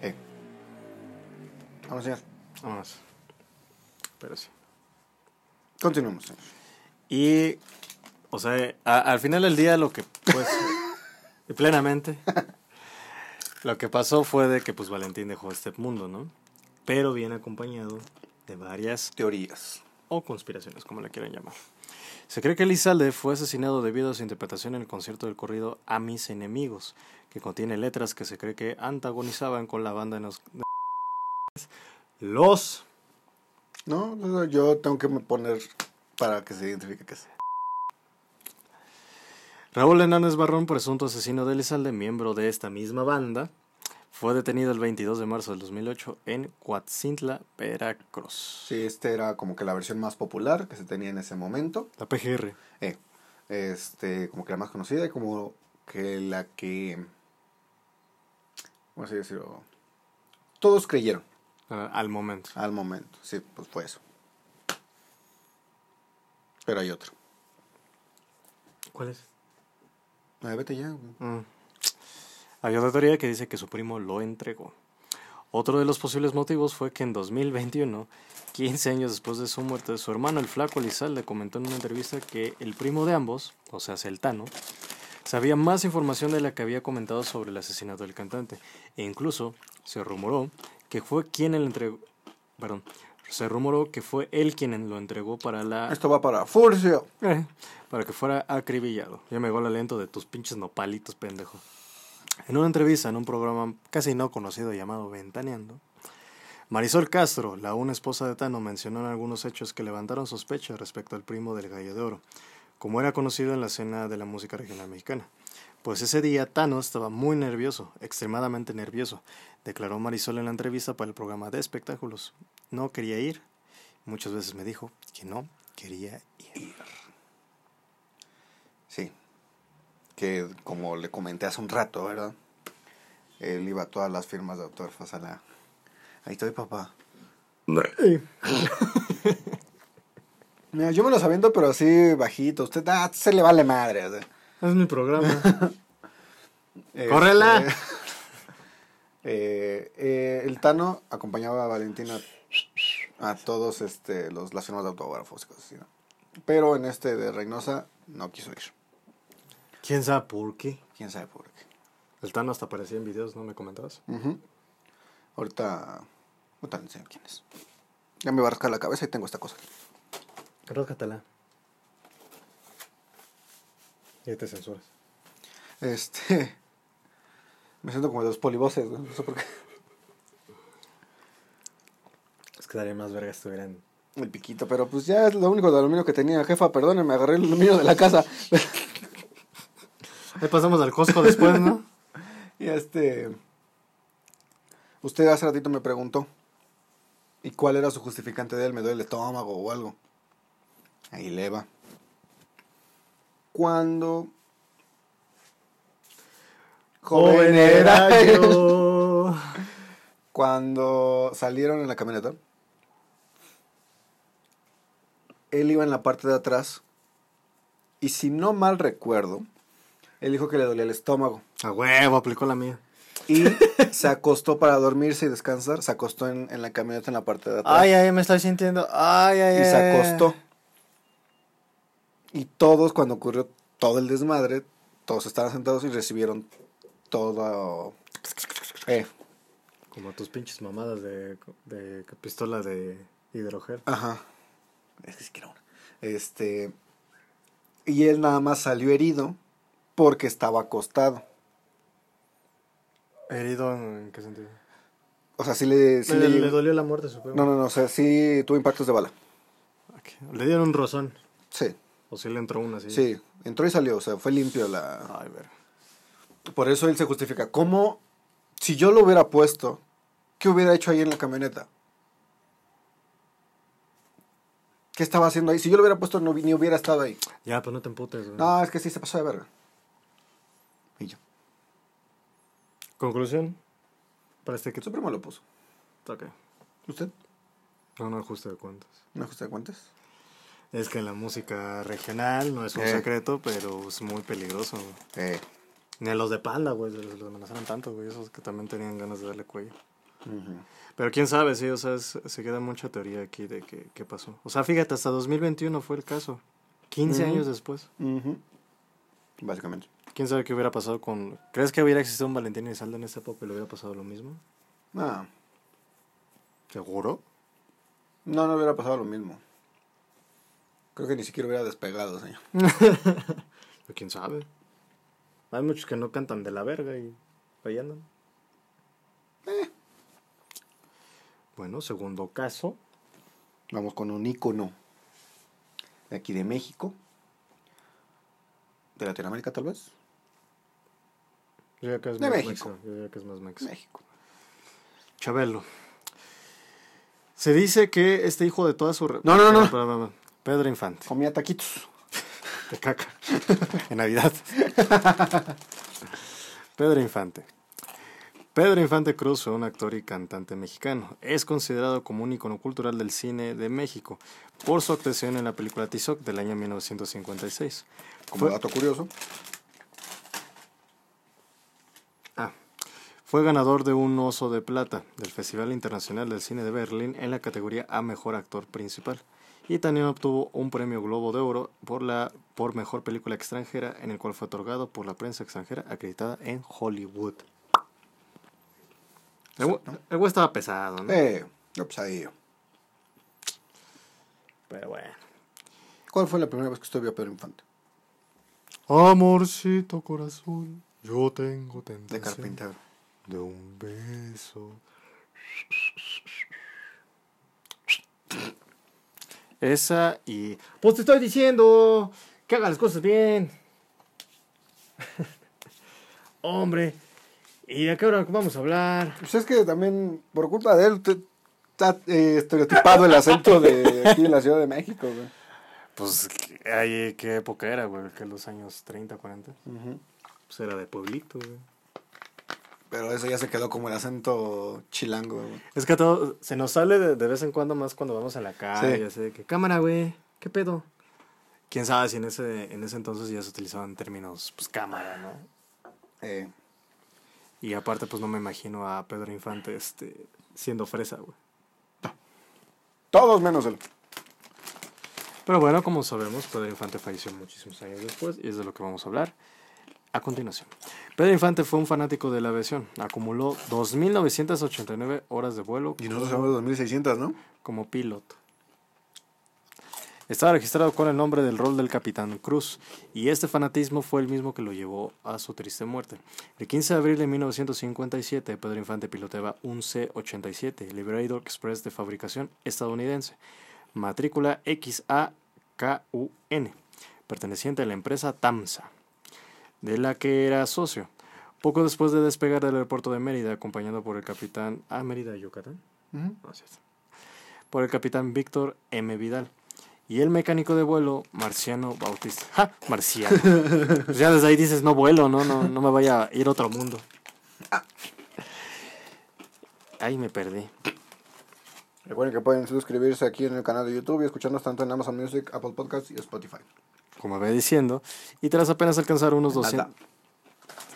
Eh. Vamos, señor. Vámonos. Pero sí. Continuemos, señor. Y, o sea, a- al final del día lo que, pues, plenamente, lo que pasó fue de que, pues, Valentín dejó este mundo, ¿no? Pero viene acompañado de varias Teorías. o conspiraciones, como le quieran llamar. Se cree que Elizalde fue asesinado debido a su interpretación en el concierto del corrido A mis enemigos, que contiene letras que se cree que antagonizaban con la banda de los... Los... No, no, yo tengo que poner para que se identifique qué es. Raúl Hernández Barrón, presunto asesino de Elizalde, miembro de esta misma banda, fue detenido el 22 de marzo del 2008 en Coatzintla, Veracruz. Sí, este era como que la versión más popular que se tenía en ese momento. La PGR. Eh, este, como que la más conocida y como que la que. ¿Cómo así decirlo? Todos creyeron al momento. al momento. Sí, pues fue eso. Pero hay otro. ¿Cuál es? Ay, vete ya. Mm. Hay otra teoría que dice que su primo lo entregó. Otro de los posibles motivos fue que en 2021, 15 años después de su muerte, su hermano el flaco Elizalde comentó en una entrevista que el primo de ambos, o sea, Celtano, sabía más información de la que había comentado sobre el asesinato del cantante. E incluso se rumoró que fue quien le entregó... Perdón. Se rumoró que fue él quien lo entregó para la Esto va para Furcio. eh, para que fuera acribillado. Ya me llegó el aliento de tus pinches nopalitos, pendejo. En una entrevista en un programa casi no conocido llamado Ventaneando, Marisol Castro, la una esposa de Tano, mencionó en algunos hechos que levantaron sospechas respecto al primo del Gallo de Oro, como era conocido en la escena de la música regional mexicana. Pues ese día Tano estaba muy nervioso, extremadamente nervioso, declaró Marisol en la entrevista para el programa de espectáculos. No quería ir. Muchas veces me dijo que no quería ir. Sí. Que como le comenté hace un rato, ¿verdad? Él iba a todas las firmas de autógrafos a la. Ahí estoy, papá. Mira, yo me los aviento, pero así bajito. Usted, ah, se le vale madre. o sea. Es mi programa. Este, ¡Córrela! eh, eh, el Tano acompañaba a Valentina a todos este, los, las firmas de autógrafos y cosas así. ¿no? Pero en este de Reynosa no quiso ir. ¿Quién sabe por qué? ¿Quién sabe por qué? El Tano hasta aparecía en videos, ¿no me comentabas? Ujú. Ahorita Ahorita le enseño quién es. Ya me va a rascar la cabeza y tengo esta cosa. Rózcatela. Y te censuras. Este. Me siento como de los polivoces, güey. No sé por qué. Es que daría más verga si estuvieran. El piquito, pero pues ya es lo único de aluminio que tenía. Jefa, perdóneme, me agarré el aluminio de la casa. Ahí pasamos al Costco después, ¿no? y este. Usted hace ratito me preguntó. ¿Y cuál era su justificante de él? ¿Me duele el estómago o algo? Ahí le va. Cuando. Joven era yo. Cuando salieron en la camioneta, él iba en la parte de atrás y si no mal recuerdo, él dijo que le dolía el estómago A huevo, aplicó la mía. y se acostó para dormirse y descansar, se acostó en, en la camioneta en la parte de atrás Ay, ay, me estoy sintiendo. Ay, ay, y ay. se acostó. Y todos, cuando ocurrió todo el desmadre, todos estaban sentados y recibieron todo... Eh, Como tus pinches mamadas de, de pistola de hidrogel. Ajá. Es que siquiera una. Este. Y él nada más salió herido porque estaba acostado. ¿Herido en qué sentido? O sea, sí le. sí le, le- le dolió la muerte, supongo. no, no, no. O sea, sí tuvo impactos de bala. Le dieron un rozón. Sí, O si le entró una así. sí. Entró y salió. O sea, fue limpio la. Ay, ver. Por eso él se justifica. ¿Cómo? Si yo lo hubiera puesto, ¿qué hubiera hecho ahí en la camioneta? ¿Qué estaba haciendo ahí? Si yo lo hubiera puesto, no, ni hubiera estado ahí. Ya, pues no te emputes. güey. No, es que sí se pasó de verga. Y yo. Conclusión. Para este que Su primo lo puso. Ok. ¿Usted? No, no ajuste de cuentas. ¿Un ajuste de cuentas? Es que la música regional no es un Eh. secreto, pero es muy peligroso. Eh. Ni a los de panda, güey, los, los amenazaron tanto, güey, esos que también tenían ganas de darle cuello. Pero quién sabe, sí, o sea, es- se queda mucha teoría aquí de que, qué pasó. O sea, fíjate, hasta 2021 fue el caso. 15 Ujú. años después. Básicamente. ¿Quién sabe qué hubiera pasado con... ¿Crees que hubiera existido un Valentín Elizalde en esta época y le hubiera pasado lo mismo? No, ¿Seguro? no, no hubiera pasado lo mismo. Creo que ni siquiera hubiera despegado, señor. Pero quién sabe. Hay muchos que no cantan de la verga y ahí andan. Eh. Bueno, segundo caso. Vamos con un ícono de aquí de México. De Latinoamérica, tal vez. Yo diría que es De más México. mexa, Yo diría que es más. México. Chabelo. Se dice que este hijo de toda su... re- No, no, no, no. Espera, espera. Pedro Infante. Comía taquitos. De caca. en Navidad. Pedro Infante. Pedro Infante Cruz fue un actor y cantante mexicano. Es considerado como un icono cultural del cine de México por su actuación en la película Tizoc del año 1956. Como Fue- dato curioso. Ah, fue ganador de un Oso de Plata del Festival Internacional del Cine de Berlín en la categoría a Mejor Actor Principal. Y también obtuvo un premio Globo de Oro por la por Mejor Película Extranjera, en el cual fue otorgado por la prensa extranjera acreditada en Hollywood. El güey estaba pesado, ¿no? Eh, ahí. Pero bueno. ¿Cuál fue la primera vez que usted vio a Pedro Infante? Amorcito corazón, yo tengo De tentación carpintero. de un beso. Esa y... Pues te estoy diciendo que haga las cosas bien. Hombre, ¿y a qué hora vamos a hablar? Pues es que también, por culpa de él, usted está eh, estereotipado el acento de aquí de la Ciudad de México, güey. Pues, ¿qué, ¿qué época era, güey? Que los años 30, 40. Pues era de pueblito, güey. Pero eso ya se quedó como el acento chilango, güey. Es que todo se nos sale de, de vez en cuando más cuando vamos a la calle, Sí. así de que cámara, güey, ¿qué pedo? Quién sabe si en ese en ese entonces ya se utilizaban términos pues cámara, ¿no? Eh, Y aparte pues no me imagino a Pedro Infante este siendo fresa, güey. todos menos él. Pero bueno, como sabemos, Pedro Infante falleció muchísimos años después y es de lo que vamos a hablar. A continuación. Pedro Infante fue un fanático de la aviación. Acumuló 2.989 horas de vuelo Y nosotros somos 2600, ¿no? como piloto. Estaba registrado con el nombre del rol del Capitán Cruz, y este fanatismo fue el mismo que lo llevó a su triste muerte. El 15 de abril de 1957, Pedro Infante piloteaba un C-87 Liberator Express de fabricación estadounidense, matrícula XAKUN, perteneciente a la empresa TAMSA, de la que era socio. Poco después de despegar del aeropuerto de Mérida, acompañado por el capitán... Ah, Mérida, Yucatán. Ujú. No, sí, sí. Por el capitán Víctor M. Vidal. Y el mecánico de vuelo, Marciano Bautista. ¡Ja! Marciano. Pues ya desde ahí dices, no vuelo, no, no, no me vaya a ir a otro mundo. Ay, me perdí. Recuerden que pueden suscribirse aquí en el canal de YouTube y escucharnos tanto en Amazon Music, Apple Podcasts y Spotify. Como ve diciendo. Y tras apenas alcanzar unos 200, Nada.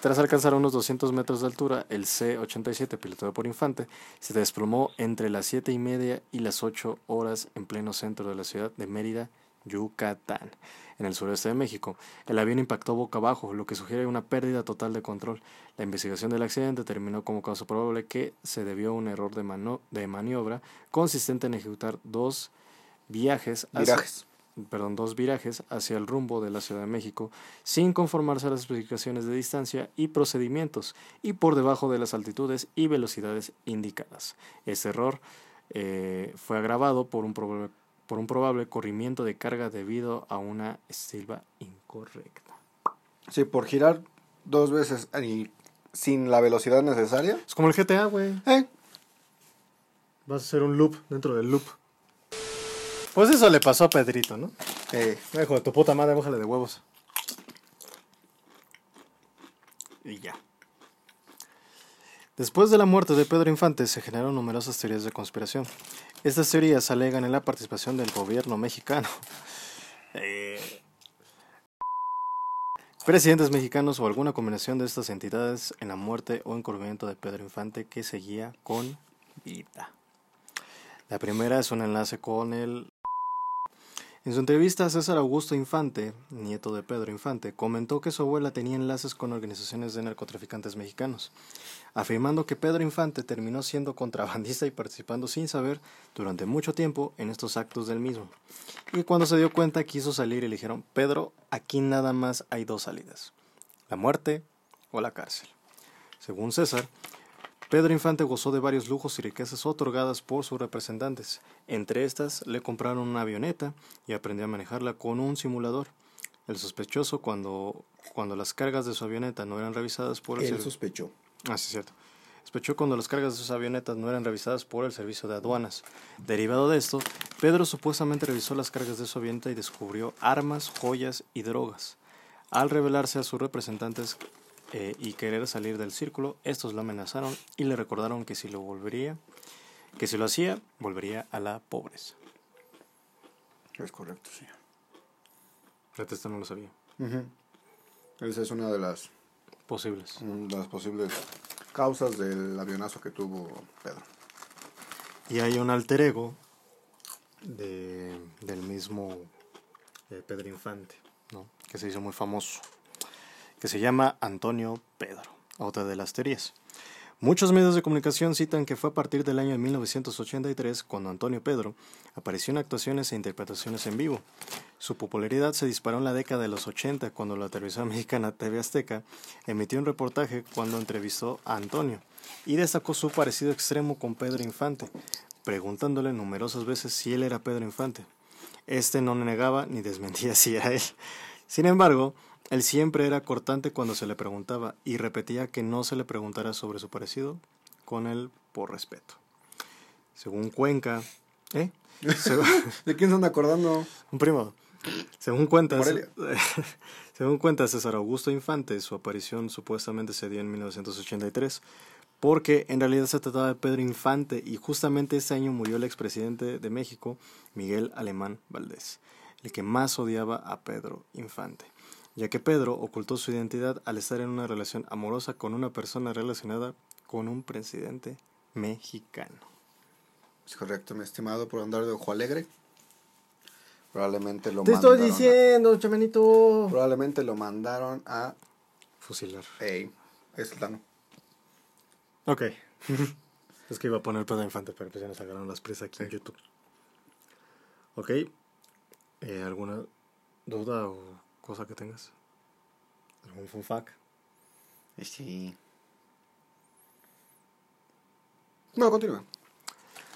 tras alcanzar unos 200 metros de altura, el C-87, pilotado por Infante, se desplomó entre las 7 y media y las 8 horas en pleno centro de la ciudad de Mérida, Yucatán, en el sureste de México. El avión impactó boca abajo, lo que sugiere una pérdida total de control. La investigación del accidente terminó como causa probable que se debió a un error de, mano- de maniobra consistente en ejecutar dos viajes hacia- Virajes. Perdón, dos virajes hacia el rumbo de la Ciudad de México sin conformarse a las especificaciones de distancia y procedimientos y por debajo de las altitudes y velocidades indicadas. Este error eh, fue agravado por un, probable, por un probable corrimiento de carga debido a una estilva incorrecta. Sí, por girar dos veces y sin la velocidad necesaria. Es como el GTA, güey. Eh, Vas a hacer un loop dentro del loop. Pues eso le pasó a Pedrito, ¿no? eh, Hijo de tu puta madre, bájale de huevos. Y ya. Después de la muerte de Pedro Infante se generaron numerosas teorías de conspiración. Estas teorías alegan en la participación del gobierno mexicano. Eh, presidentes mexicanos o alguna combinación de estas entidades en la muerte o encubrimiento de Pedro Infante que seguía con vida. La primera es un enlace con el en su entrevista, César Augusto Infante, nieto de Pedro Infante, comentó que su abuela tenía enlaces con organizaciones de narcotraficantes mexicanos, afirmando que Pedro Infante terminó siendo contrabandista y participando sin saber durante mucho tiempo en estos actos del mismo. Y cuando se dio cuenta quiso salir y le dijeron, Pedro, aquí nada más hay dos salidas, la muerte o la cárcel. Según César, Pedro Infante gozó de varios lujos y riquezas otorgadas por sus representantes. Entre estas, le compraron una avioneta y aprendió a manejarla con un simulador. El sospechoso, cuando, cuando las cargas de su avioneta no eran revisadas por el él sospechó. Ah, sí, cierto. Sospechó cuando las cargas de sus avionetas no eran revisadas por el servicio de aduanas. Derivado de esto, Pedro supuestamente revisó las cargas de su avioneta y descubrió armas, joyas y drogas. Al revelarse a sus representantes eh, y querer salir del círculo, estos lo amenazaron y le recordaron que si lo volvería, que si lo hacía, volvería a la pobreza. Es correcto, sí. Fíjate, esto no lo sabía. Esa es una de las, Posibles. de las posibles causas del avionazo que tuvo Pedro. Y hay un alter ego de, del mismo eh, Pedro Infante, ¿no? que se hizo muy famoso, que se llama Antonio Pedro, otra de las teorías. Muchos medios de comunicación citan que fue a partir del año 1983 cuando Antonio Pedro apareció en actuaciones e interpretaciones en vivo. Su popularidad se disparó en la década de los 80 cuando la televisión mexicana TV Azteca emitió un reportaje cuando entrevistó a Antonio y destacó su parecido extremo con Pedro Infante, preguntándole numerosas veces si él era Pedro Infante. Este no negaba ni desmentía si era él. Sin embargo, él siempre era cortante cuando se le preguntaba y repetía que no se le preguntara sobre su parecido con él por respeto. Según Cuenca, ¿eh? Según- ¿De quién se anda acordando? un primo. Según cuenta, Morelia. según cuenta César Augusto Infante, su aparición supuestamente se dio en 1983, porque en realidad se trataba de Pedro Infante y justamente ese año murió el expresidente de México, Miguel Alemán Valdés, el que más odiaba a Pedro Infante, ya que Pedro ocultó su identidad al estar en una relación amorosa con una persona relacionada con un presidente mexicano. Es correcto, mi estimado, por andar de ojo alegre. Probablemente lo Te estoy mandaron a- diciendo, chamanito. probablemente lo mandaron a fusilar. Ey, es el Tano. Ok. es que iba a poner Pedro Infante, pero pues ya nos sacaron las presas aquí en YouTube. Ok. Eh, ¿Alguna duda o cosa que tengas? ¿Algún fun fact? Sí. No, continúa.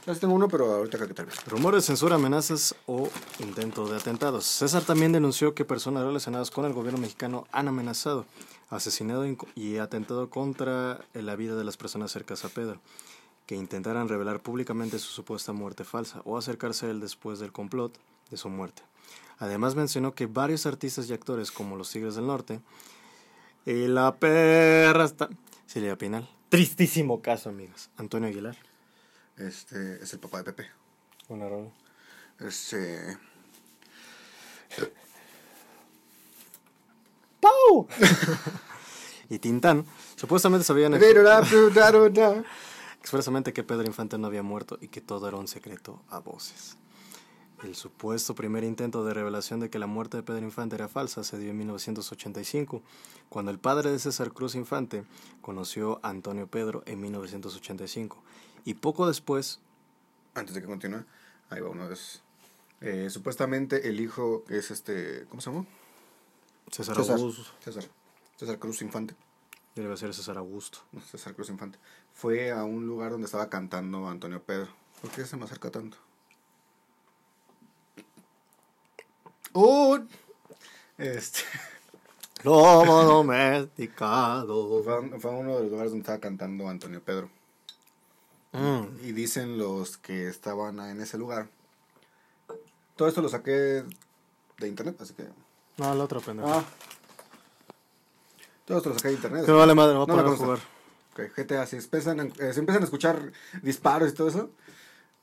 Ya tengo uno, pero ahorita creo que tal vez. Rumores, censura, amenazas o intento de atentados. César también denunció que personas relacionadas con el gobierno mexicano han amenazado, asesinado y- y atentado contra la vida de las personas cercanas a Pedro, que intentaran revelar públicamente su supuesta muerte falsa o acercarse a él después del complot de su muerte. Además mencionó que varios artistas y actores como los Tigres del Norte y la perra está... Silvia Pinal. Tristísimo caso, amigos. Antonio Aguilar. Este es el papá de Pepe. Una rola. Este. ¡Pau! y Tintán supuestamente sabían expresamente que Pedro Infante no había muerto y que todo era un secreto a voces. El supuesto primer intento de revelación de que la muerte de Pedro Infante era falsa se dio en 1985, cuando el padre de César Cruz Infante conoció a Antonio Pedro en 1985. Y poco después, Antes de que continúe, ahí va uno de esos. Eh, supuestamente el hijo es este. ¿Cómo se llama? César, César. Augusto, César. César Cruz Infante. debe ser César Augusto. César Cruz Infante. Fue a un lugar donde estaba cantando Antonio Pedro. ¿Por qué se me acerca tanto? ¡Oh! Este. Lobo domesticado. Fue, uno de los lugares donde estaba cantando Antonio Pedro. Mm. Y dicen los que estaban en ese lugar. Todo esto lo saqué de internet, así que. No, la otra pendejo. Ah. Todo esto lo saqué de internet. Que vale madre, me voy a No poner jugar. Ok, GTA, si empiezan, eh, si empiezan a escuchar disparos y todo eso,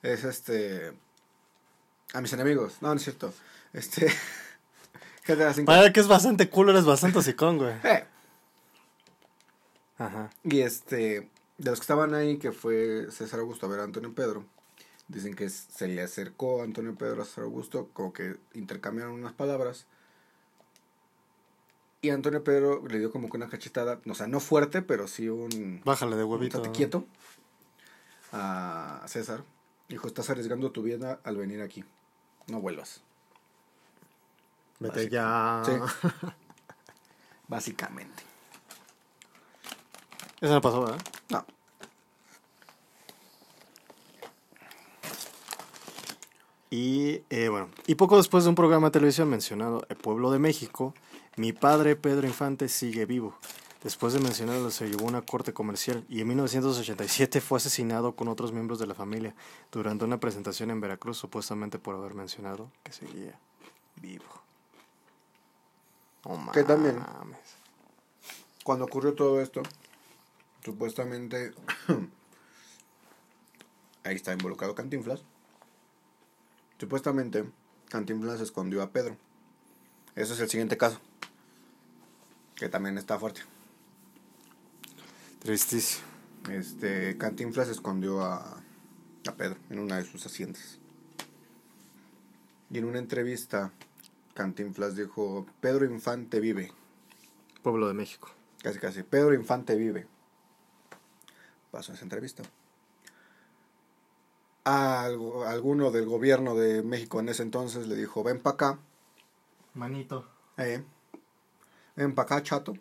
es este. A mis enemigos. No, no es cierto. Este. GTA 5. Para que es bastante cool, eres bastante hocicón, güey. Eh, Ajá. Y este. De los que estaban ahí, que fue César Augusto a ver a Antonio Pedro, dicen que se le acercó a Antonio Pedro a César Augusto, como que intercambiaron unas palabras. Y Antonio Pedro le dio como que una cachetada, o sea, no fuerte, pero sí un. Bájale de huevito. estate quieto a César. Dijo, estás arriesgando tu vida al venir aquí. No vuelvas. Vete ya. Sí. Básicamente. Eso no pasó, ¿verdad? No. Y eh, bueno, y poco después de un programa de televisión mencionado El Pueblo de México, mi padre Pedro Infante sigue vivo. Después de mencionarlo se llevó a una corte comercial y en 1987 fue asesinado con otros miembros de la familia durante una presentación en Veracruz supuestamente por haber mencionado que seguía vivo. Que también. Cuando ocurrió todo esto, supuestamente ahí está involucrado Cantinflas. Supuestamente Cantinflas escondió a Pedro. Ese es el siguiente caso. Que también está fuerte. Tristísimo. Este, Cantinflas escondió a, a Pedro en una de sus haciendas. Y en una entrevista, Cantinflas dijo, Pedro Infante vive. Pueblo de México. Casi, casi. Pedro Infante vive. Pasó esa entrevista. Algo- alguno del gobierno de México en ese entonces le dijo, ven para acá, Manito. eh, ven para acá, chato.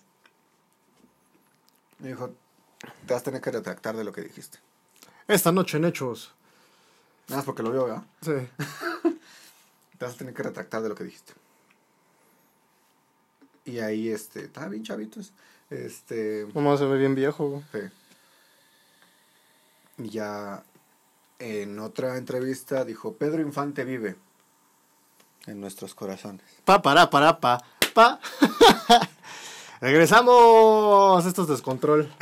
Le dijo, te vas a tener que retractar de lo que dijiste. Esta noche en Hechos. Nada más porque lo vio, ¿verdad? Sí. Te vas a tener que retractar de lo que dijiste. Y ahí, este, estaba bien chavitos. Este, Mamá se ve bien viejo. Sí. Y ya en otra entrevista dijo, Pedro Infante vive en nuestros corazones. Pa, para, para, pa, pa. Regresamos. Esto es descontrol.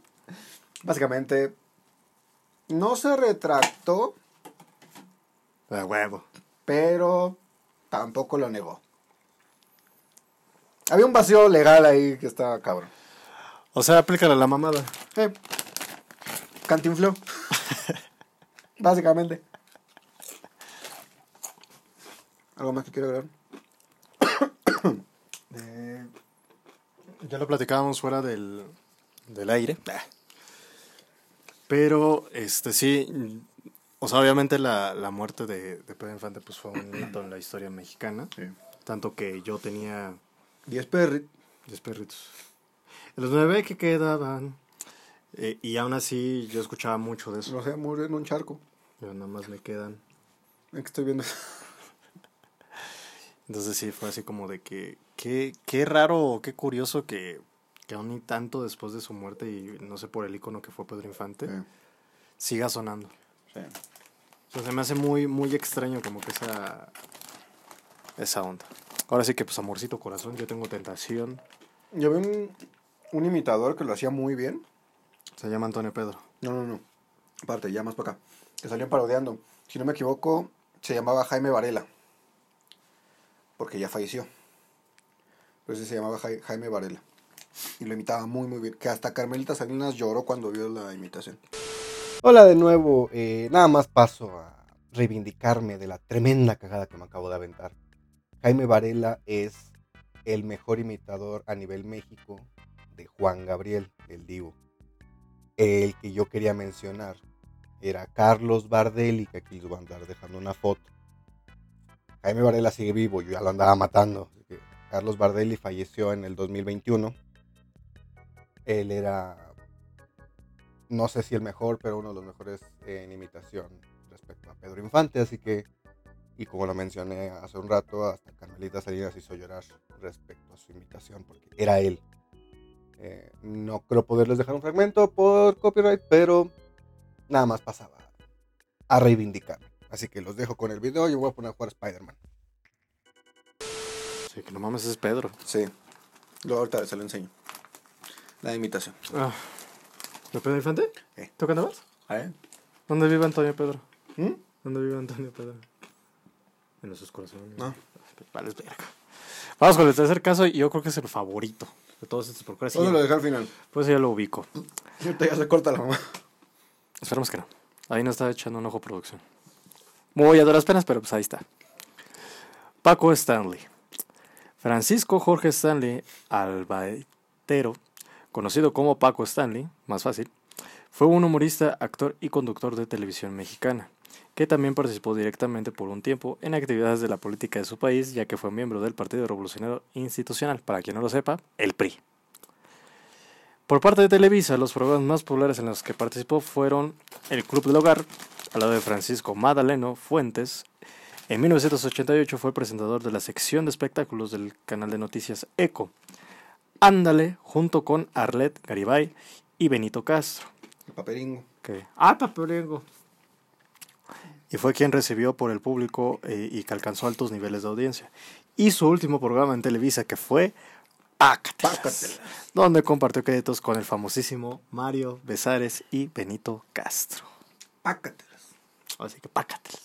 Básicamente, no se retractó, De huevo. pero tampoco lo negó. Había un vacío legal ahí que estaba cabrón. O sea, aplícale la mamada. Eh, Cantinfló. Básicamente. ¿Algo más que quiero agregar? Eh, Ya lo platicábamos fuera del, del aire. Pero, este sí, o sea, obviamente la, la muerte de, de Pedro Infante pues fue un hito en la historia mexicana. Sí. Tanto que yo tenía Diez perri. 10 perritos. Los nueve que quedaban. eh, y aún así yo escuchaba mucho de eso. No sé, murió en un charco. Pero nada más me quedan. Es que estoy viendo. Entonces sí, fue así como de que, qué, qué raro qué curioso que, que aún ni tanto después de su muerte y no sé por el icono que fue Pedro Infante, Sí. siga sonando. Sí. O sea, se me hace muy, muy extraño como que esa, esa onda. Ahora sí que pues amorcito corazón, yo tengo tentación. Yo vi un, un imitador que lo hacía muy bien. Se llama Antonio Pedro. No, no, no. Aparte, ya más para acá. Que salió parodiando. Si no me equivoco, se llamaba Jaime Varela. Porque ya falleció. Pero sí se llamaba Jai- Jaime Varela. Y lo imitaba muy, muy bien. Que hasta Carmelita Salinas lloró cuando vio la imitación. Hola de nuevo, eh, nada más paso a reivindicarme de la tremenda cagada que me acabo de aventar. Jaime Varela es el mejor imitador a nivel México de Juan Gabriel, el Divo. El que yo quería mencionar era Carlos Bardelli, que aquí les voy a andar dejando una foto. Jaime Varela sigue vivo, yo ya lo andaba matando. Carlos Bardelli falleció en el 2021. Él era no sé si el mejor, pero uno de los mejores en imitación respecto a Pedro Infante, así que, y como lo mencioné hace un rato, hasta Carmelita Salinas hizo llorar respecto a su imitación, porque era él. Eh, no creo poderles dejar un fragmento por copyright, pero nada más pasaba a reivindicar. Así que los dejo con el video y voy a poner a jugar Spider-Man. Sí, que no mames, es Pedro. Sí. Luego ahorita se lo enseño. La imitación. Ah. ¿De Pedro Infante? Eh. A ver. ¿Dónde vive Antonio Pedro? ¿Mm? ¿Dónde vive Antonio Pedro? En nuestros corazones. No. Vale, es verga. Vamos con el tercer caso y yo creo que es el favorito de todos estos sí ¿Dónde lo dejé al final? Pues ya lo ubico. Ya se corta la mamá. Esperemos que no. Ahí no está echando un ojo producción. Muy a duras penas, pero pues ahí está. Paco Stanley. Francisco Jorge Stanley Albaetero, conocido como Paco Stanley, más fácil, fue un humorista, actor y conductor de televisión mexicana, que también participó directamente por un tiempo en actividades de la política de su país, ya que fue miembro del Partido Revolucionario Institucional, para quien no lo sepa, el PRI. Por parte de Televisa, los programas más populares en los que participó fueron El Club del Hogar, al lado de Francisco Madaleno Fuentes. En 1988 fue presentador de la sección de espectáculos del canal de noticias ECO. Ándale, junto con Arlet Garibay y Benito Castro. El paperingo. ¡Ah, papelengo! Y fue quien recibió por el público eh, y que alcanzó altos niveles de audiencia. Y su último programa en Televisa, que fue Pácatelas, donde compartió créditos con el famosísimo Mario Besares y Benito Castro. Pácatelas. Así que pácatelas.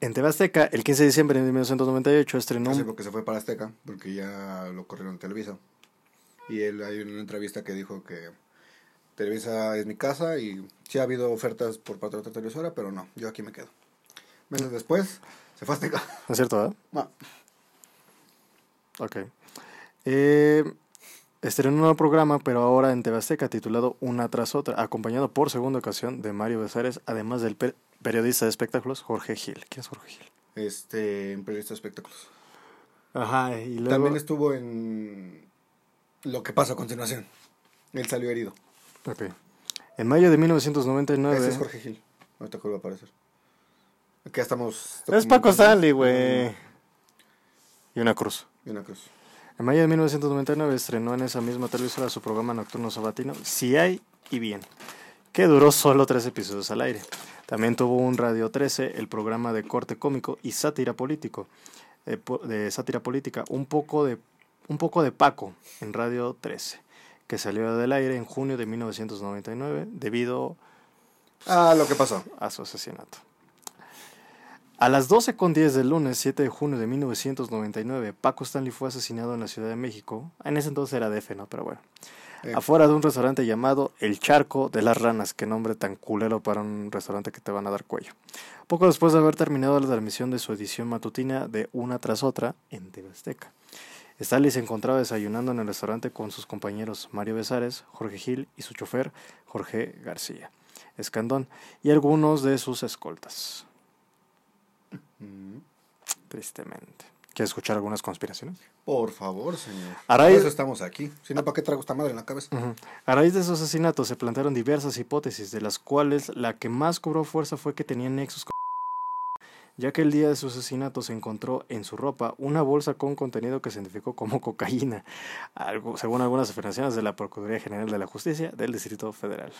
En TV Azteca, el 15 de diciembre de 1998 estrenó un porque se fue para Azteca, porque ya lo corrieron en Televisa. Y él hay una entrevista que dijo que Televisa es mi casa y sí ha habido ofertas por parte de otra televisora, pero no, yo aquí me quedo. Meses después, se fue a Azteca. ¿No es cierto, verdad? No, Ok. Eh, estrenó un nuevo programa, pero ahora en TV Azteca, titulado Una tras otra, acompañado por segunda ocasión de Mario Besares, además del per- periodista de espectáculos Jorge Gil. ¿Quién es Jorge Gil? este, en periodista de espectáculos. Ajá, y luego... También estuvo en Lo que pasa a continuación. Él salió herido. En mayo de 1999... Ese es Jorge Gil. Ahorita que va a aparecer. Aquí ya estamos. Es Paco Stanley, güey. Y una cruz. Y una cruz. En mayo de 1999 estrenó en esa misma televisora su programa nocturno sabatino Si hay y bien, que duró solo tres episodios al aire. También tuvo un Radio 13, el programa de corte cómico y sátira político, eh, po- de sátira política, un poco de un poco de Paco en Radio 13, que salió del aire en junio de 1999 debido Ah, lo que pasó. a su asesinato. A las 12.10 del lunes 7 de junio de 1999, Paco Stanley fue asesinado en la Ciudad de México. En ese entonces era DF, ¿no? Pero bueno. Eh. Afuera de un restaurante llamado El Charco de las Ranas. Qué nombre tan culero para un restaurante que te van a dar cuello. Poco después de haber terminado la transmisión de su edición matutina de Una tras otra en TV Azteca. Stanley se encontraba desayunando en el restaurante con sus compañeros Mario Besares, Jorge Gil y su chofer Jorge García Escandón y algunos de sus escoltas. Tristemente. ¿Quieres escuchar algunas conspiraciones? Por favor, señor. A Por raíz- eso estamos aquí. Si no, ¿para qué traigo esta madre en la cabeza? A raíz de esos asesinatos se plantearon diversas hipótesis, de las cuales la que más cobró fuerza fue que tenían nexos con ya que el día de su asesinato se encontró en su ropa una bolsa con contenido que se identificó como cocaína, algo, según algunas afirmaciones de la Procuraduría General de la Justicia del Distrito Federal.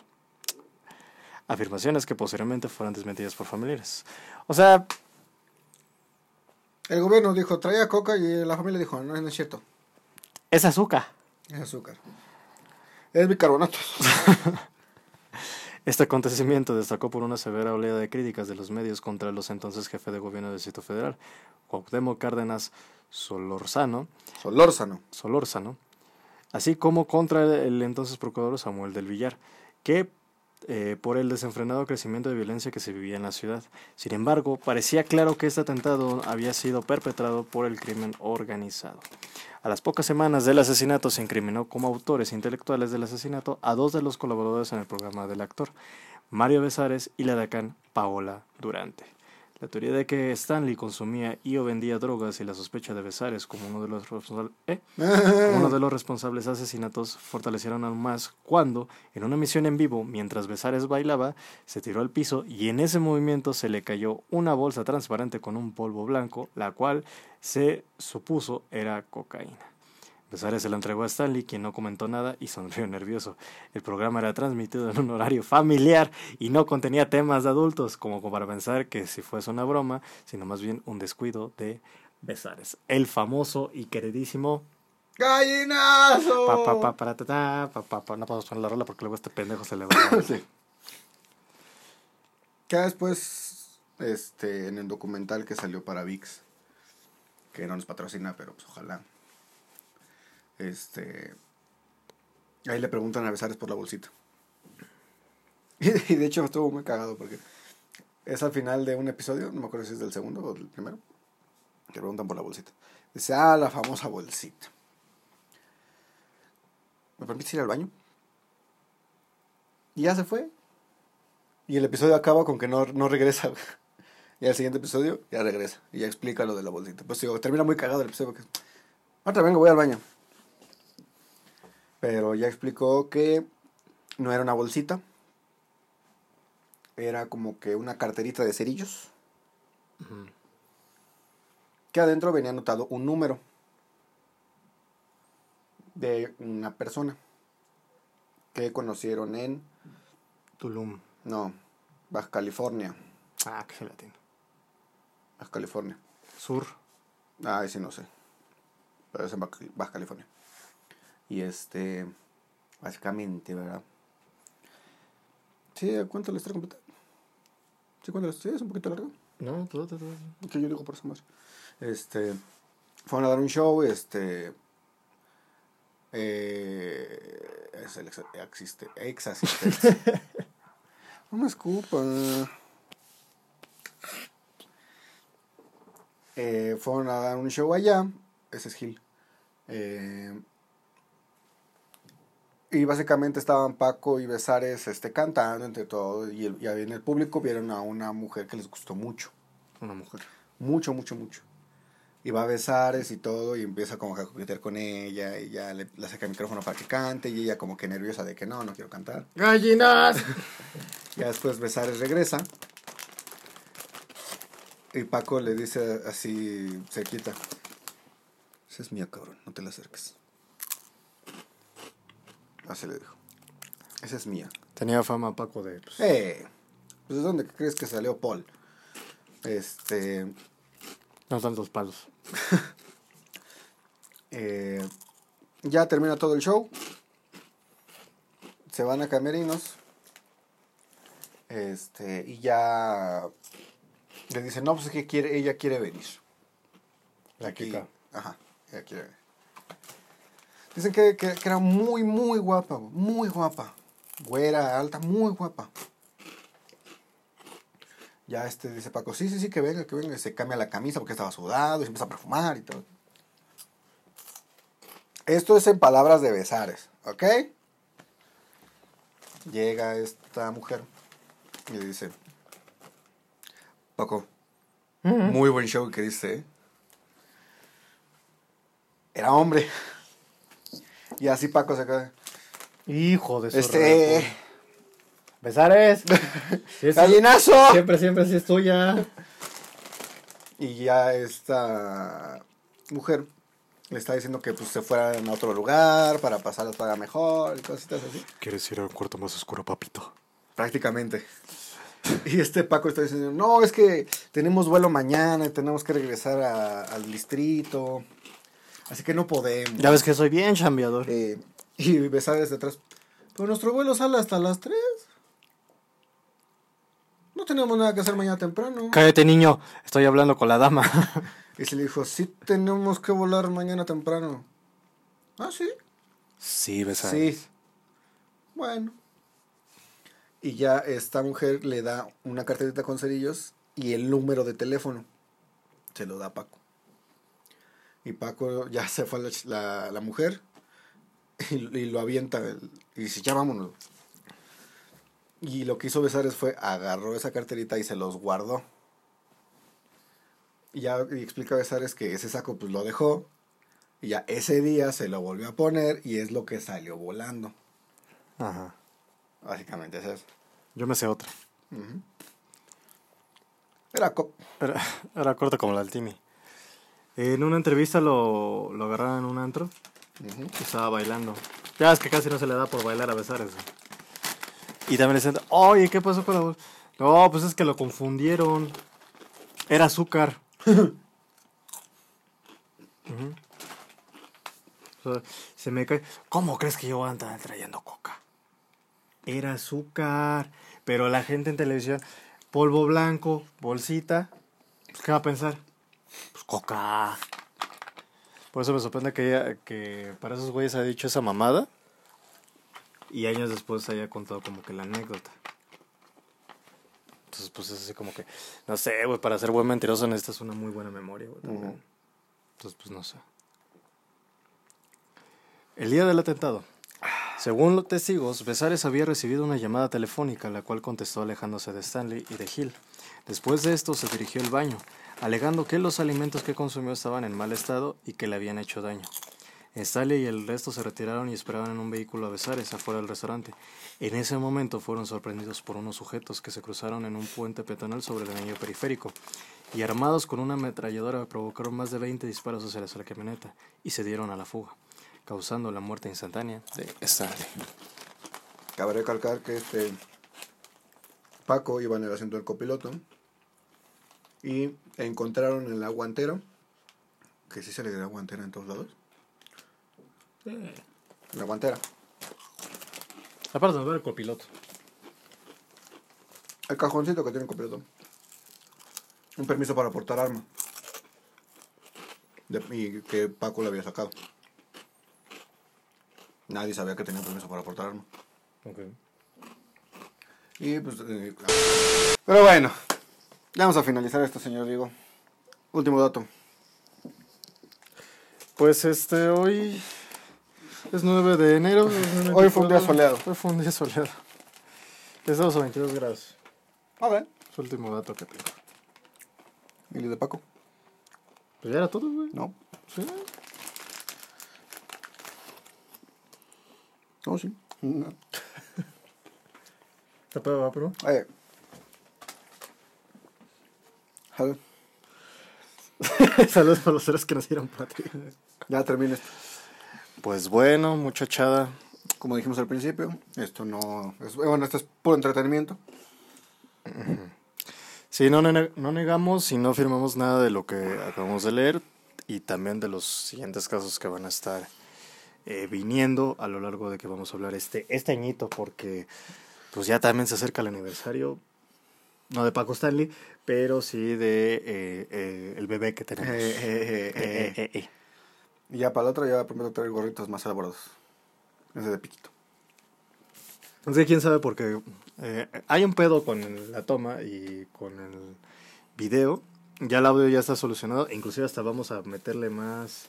Afirmaciones que posteriormente fueron desmentidas por familiares. O sea, El gobierno dijo, traía coca y la familia dijo, no, no es cierto. es azúcar. Es azúcar. Es bicarbonato. Este acontecimiento destacó por una severa oleada de críticas de los medios contra los entonces jefe de gobierno del Distrito Federal, Cuauhtémoc Cárdenas Solorzano, Solórzano. Solórzano, así como contra el entonces procurador Samuel del Villar, que eh, por el desenfrenado crecimiento de violencia que se vivía en la ciudad. Sin embargo, parecía claro que este atentado había sido perpetrado por el crimen organizado. A las pocas semanas del asesinato se incriminó como autores intelectuales del asesinato a dos de los colaboradores en el programa del actor, Mario Besares y la decán Paola Durante. La teoría de que Stanley consumía y o vendía drogas y la sospecha de Besares como uno de los responsables, ¿eh? como uno de los responsables asesinatos fortalecieron aún más cuando, en una misión en vivo, mientras Besares bailaba, se tiró al piso y en ese movimiento se le cayó una bolsa transparente con un polvo blanco, la cual se supuso era cocaína. Besares se la entregó a Stanley, quien no comentó nada y sonrió nervioso. El programa era transmitido en un horario familiar y no contenía temas de adultos, como para pensar que si fuese una broma, sino más bien un descuido de Besares. El famoso y queridísimo ¡Gallinazo! Pa, pa, pa, para, ta, ta, pa, pa, pa. No podemos poner la rola porque luego este pendejo se le va a... Sí. Ya después, este, en el documental que salió para VIX, que no nos patrocina, pero pues ojalá. Este. Ahí le preguntan a Besares por la bolsita. Y de hecho estuvo muy cagado porque es al final de un episodio, no me acuerdo si es del segundo o del primero, que preguntan por la bolsita. Dice, ah, la famosa bolsita. ¿Me permites ir al baño? Y ya se fue. Y el episodio acaba con que no, no regresa. Y al siguiente episodio ya regresa. Y ya explica lo de la bolsita. Pues termina muy cagado el episodio porque... Ahora vengo, voy al baño. Pero ya explicó que no era una bolsita. Era como que una carterita de cerillos. Que adentro venía anotado un número. De una persona. Que conocieron en... Tulum. No, Baja California. Ah, qué latino. Baja California. Sur. Ah, ese no sé. Pero es en Baja, Baja California. Y este. Básicamente, ¿verdad? Sí, cuento la historia completa. Sí, cuento la historia, es un poquito larga. No, todo, todo, todo. Que yo digo por eso más. Este. Fueron a dar un show, este. Eh, es el ex, existe, ex asistente. no me escupa. Eh, fueron a dar un show allá. Ese es Gil. Eh, y básicamente estaban Paco y Besares este, cantando entre todo. Y, el- y en el público vieron a una mujer que les gustó mucho. Una mujer. Mucho, mucho, mucho. Y va a Besares y todo, y empieza como que a coquetear con ella, y ya le, le saca el micrófono para que cante, y ella como que nerviosa de que no, no quiero cantar. ¡Gallinas! Ya después Besares regresa, y Paco le dice así, cerquita, esa es mía, cabrón, no te la acerques. Así le dijo, esa es mía. Tenía fama Paco de... pues, Eh, pues ¿de dónde crees que salió Paul? Este, no tantos palos. Eh, ya termina todo el show. Se van a camerinos. Este, y ya le dicen, no, pues es que quiere, ella quiere venir. La Kika. Ajá, ella quiere venir. Dicen que, que- que era muy, muy guapa, muy guapa. Güera, alta, muy guapa. Ya este dice Paco, sí, sí, sí, que venga, que venga. Y se cambia la camisa porque estaba sudado y se empieza a perfumar y todo. Esto es en palabras de Besares, ¿ok? Llega esta mujer y le dice, Paco, muy buen show que dice, ¿eh? Era hombre. Y así Paco se queda. Hijo de su Este. Besares. Sí, ¡Gallinazo! Siempre, siempre sí es tuya. Y ya esta mujer le está diciendo que pues se fueran a otro lugar para pasar la paga mejor y cositas así. ¿Quieres ir a un cuarto más oscuro, papito? Prácticamente. Y este Paco está diciendo, no, es que tenemos vuelo mañana y tenemos que regresar a- al distrito. Así que no podemos. Ya ves que soy bien chambeador. Eh, y Besares detrás. Pero nuestro vuelo sale hasta las 3. No tenemos nada que hacer mañana temprano. Cállate, niño. Estoy hablando con la dama. Y se le dijo, sí tenemos que volar mañana temprano. Ah, sí. Sí, Besares. Sí. Bueno. Y ya esta mujer le da una carterita con cerillos y el número de teléfono. Se lo da a Paco. Y Paco ya se fue a la, la, la mujer y, y lo avienta. y dice, ya vámonos. Y lo que hizo Besares fue agarró esa carterita y se los guardó. Y ya y explica Besares que ese saco pues lo dejó. Y ya ese día se lo volvió a poner y es lo que salió volando. Ajá. Básicamente es eso. Yo me sé otra. Era co- Era, era corta como la del Timmy. En una entrevista lo, lo agarraron en un antro. Ujú. y Estaba bailando. Ya es que casi no se le da por bailar a Besares. güey. Y también le dicen, oye, ¿qué pasó con la voz? No, pues es que lo confundieron. Era azúcar. Ujú. O sea, se me cae. ¿Cómo crees que yo voy a andar trayendo coca? Era azúcar. Pero la gente en televisión, polvo blanco, bolsita. Pues, ¿Qué va a pensar? Coca. Por eso me sorprende que, ella- que para esos güeyes haya dicho esa mamada. Y años después haya contado como que la anécdota. Entonces, pues es así como que, no sé, güey, para ser buen mentiroso necesitas una muy buena memoria, güey. Ujú. Entonces, pues no sé. El día del atentado. Según los testigos, Besares había recibido una llamada telefónica, la cual contestó alejándose de Stanley y de Hill. Después de esto se dirigió al baño, alegando que los alimentos que consumió estaban en mal estado y que le habían hecho daño. Stanley y el resto se retiraron y esperaban en un vehículo a Besares afuera del restaurante. En ese momento fueron sorprendidos por unos sujetos que se cruzaron en un puente peatonal sobre el anillo periférico y armados con una ametralladora provocaron más de 20 disparos hacia la camioneta y se dieron a la fuga, causando la muerte instantánea de Stanley. Cabe recalcar que este Paco iba en el asiento del copiloto y encontraron en la guantera, que sí se le da guantera en todos lados. La guantera. Aparte de ver el copiloto. El cajoncito que tiene el copiloto. Un permiso para portar arma. De- y que Paco le había sacado. Nadie sabía que tenía permiso para portar arma. Y pues. eh, pero bueno, ya vamos a finalizar esto, señor Diego. Último dato. Pues este, hoy es 9 de enero. Hoy fue un día 2024. soleado. Hoy fue un día soleado. Estamos a 22 grados. A ver. Es el último dato que tengo. ¿Y el de Paco? Pues ya era todo, güey. No. Sí. No, sí. No. ¿Te pedo, va, pero? Eh. Salud. Saludos a los seres que nos dieron patria. Ya termina esto. Pues bueno, muchachada. Como dijimos al principio, esto no. Es, bueno, esto es puro entretenimiento. Sí, no, ne- no negamos y no firmamos nada de lo que acabamos de leer y también de los siguientes casos que van a estar eh, viniendo a lo largo de que vamos a hablar este, este añito porque pues ya también se acerca el aniversario, no de Paco Stanley, pero sí de eh, eh, el bebé que tenemos. Y ya para la otra, ya prometo traer gorritos más elaborados. Ese de piquito. Entonces, quién sabe porque eh, hay un pedo con la toma y con el video. Ya el audio ya está solucionado. Inclusive hasta vamos a meterle más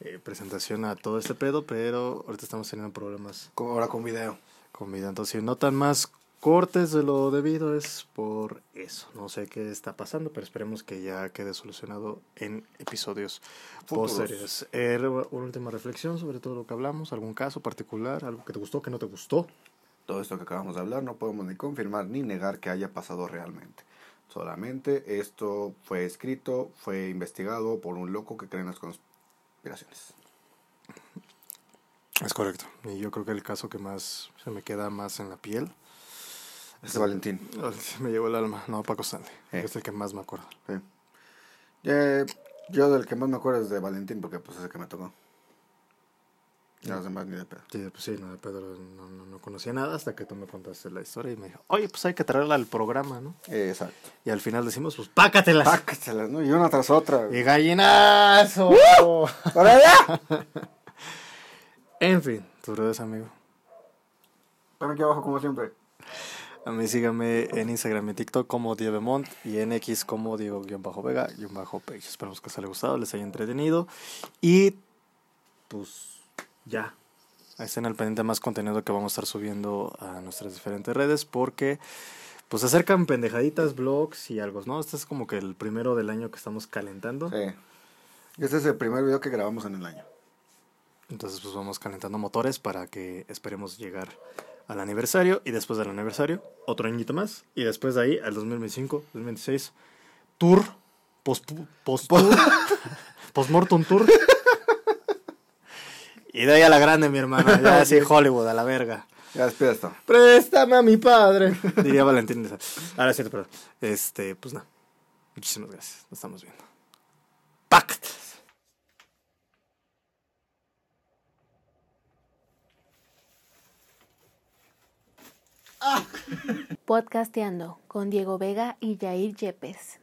eh, presentación a todo este pedo, pero ahorita estamos teniendo problemas ahora con video. con vida. Entonces, si notan más cortes de lo debido es por eso. No sé qué está pasando, pero esperemos que ya quede solucionado en episodios Futuros. posteriores. Eh, una última reflexión sobre todo lo que hablamos, algún caso particular, algo que te gustó, que no te gustó. Todo esto que acabamos de hablar no podemos ni confirmar ni negar que haya pasado realmente. Solamente esto fue escrito, fue investigado por un loco que cree en las conspiraciones. Es correcto. Y yo creo que el caso que más se me queda más en la piel Este Valentín. Ay, Me llevó el alma. No, Paco Stanley. Eh. Es el que más me acuerdo. Sí. Eh, yo del que más me acuerdo es de Valentín porque pues es el que me tocó. Ya los demás ni de pedo. Sí, pues sí, no, de Pedro no, no, no conocía nada hasta que tú me contaste la historia y me dijo, oye, pues hay que traerla al programa, ¿no? Exacto. Y al final decimos, pues pácatelas. Pácatelas, ¿no? Y una tras otra. y gallinazo. ¡Para allá! en fin, tus redes, amigo. Están aquí abajo como siempre. A mí síganme en Instagram y TikTok como Diebemont y en X como Diego-Vega-Page. Esperamos que os haya gustado, les haya entretenido. Y pues ya. Estén al pendiente más contenido que vamos a estar subiendo a nuestras diferentes redes porque pues se acercan pendejaditas, blogs y algo, ¿no? Este es como que el primero del año que estamos calentando. Sí. Este es el primer video que grabamos en el año. Entonces pues vamos calentando motores para que esperemos llegar al aniversario y después del aniversario otro añito más y después de ahí al 2025, 2026 tour post post tour postmortem tour y de ahí a la grande mi hermano, ya así Hollywood a la verga. Ya despide esto. Préstame a mi padre, diría Valentín. Ahora sí, perdón. Este, pues nada. Muchísimas gracias. Nos estamos viendo. Pact. Podcasteando con Diego Vega y Jair Yepes.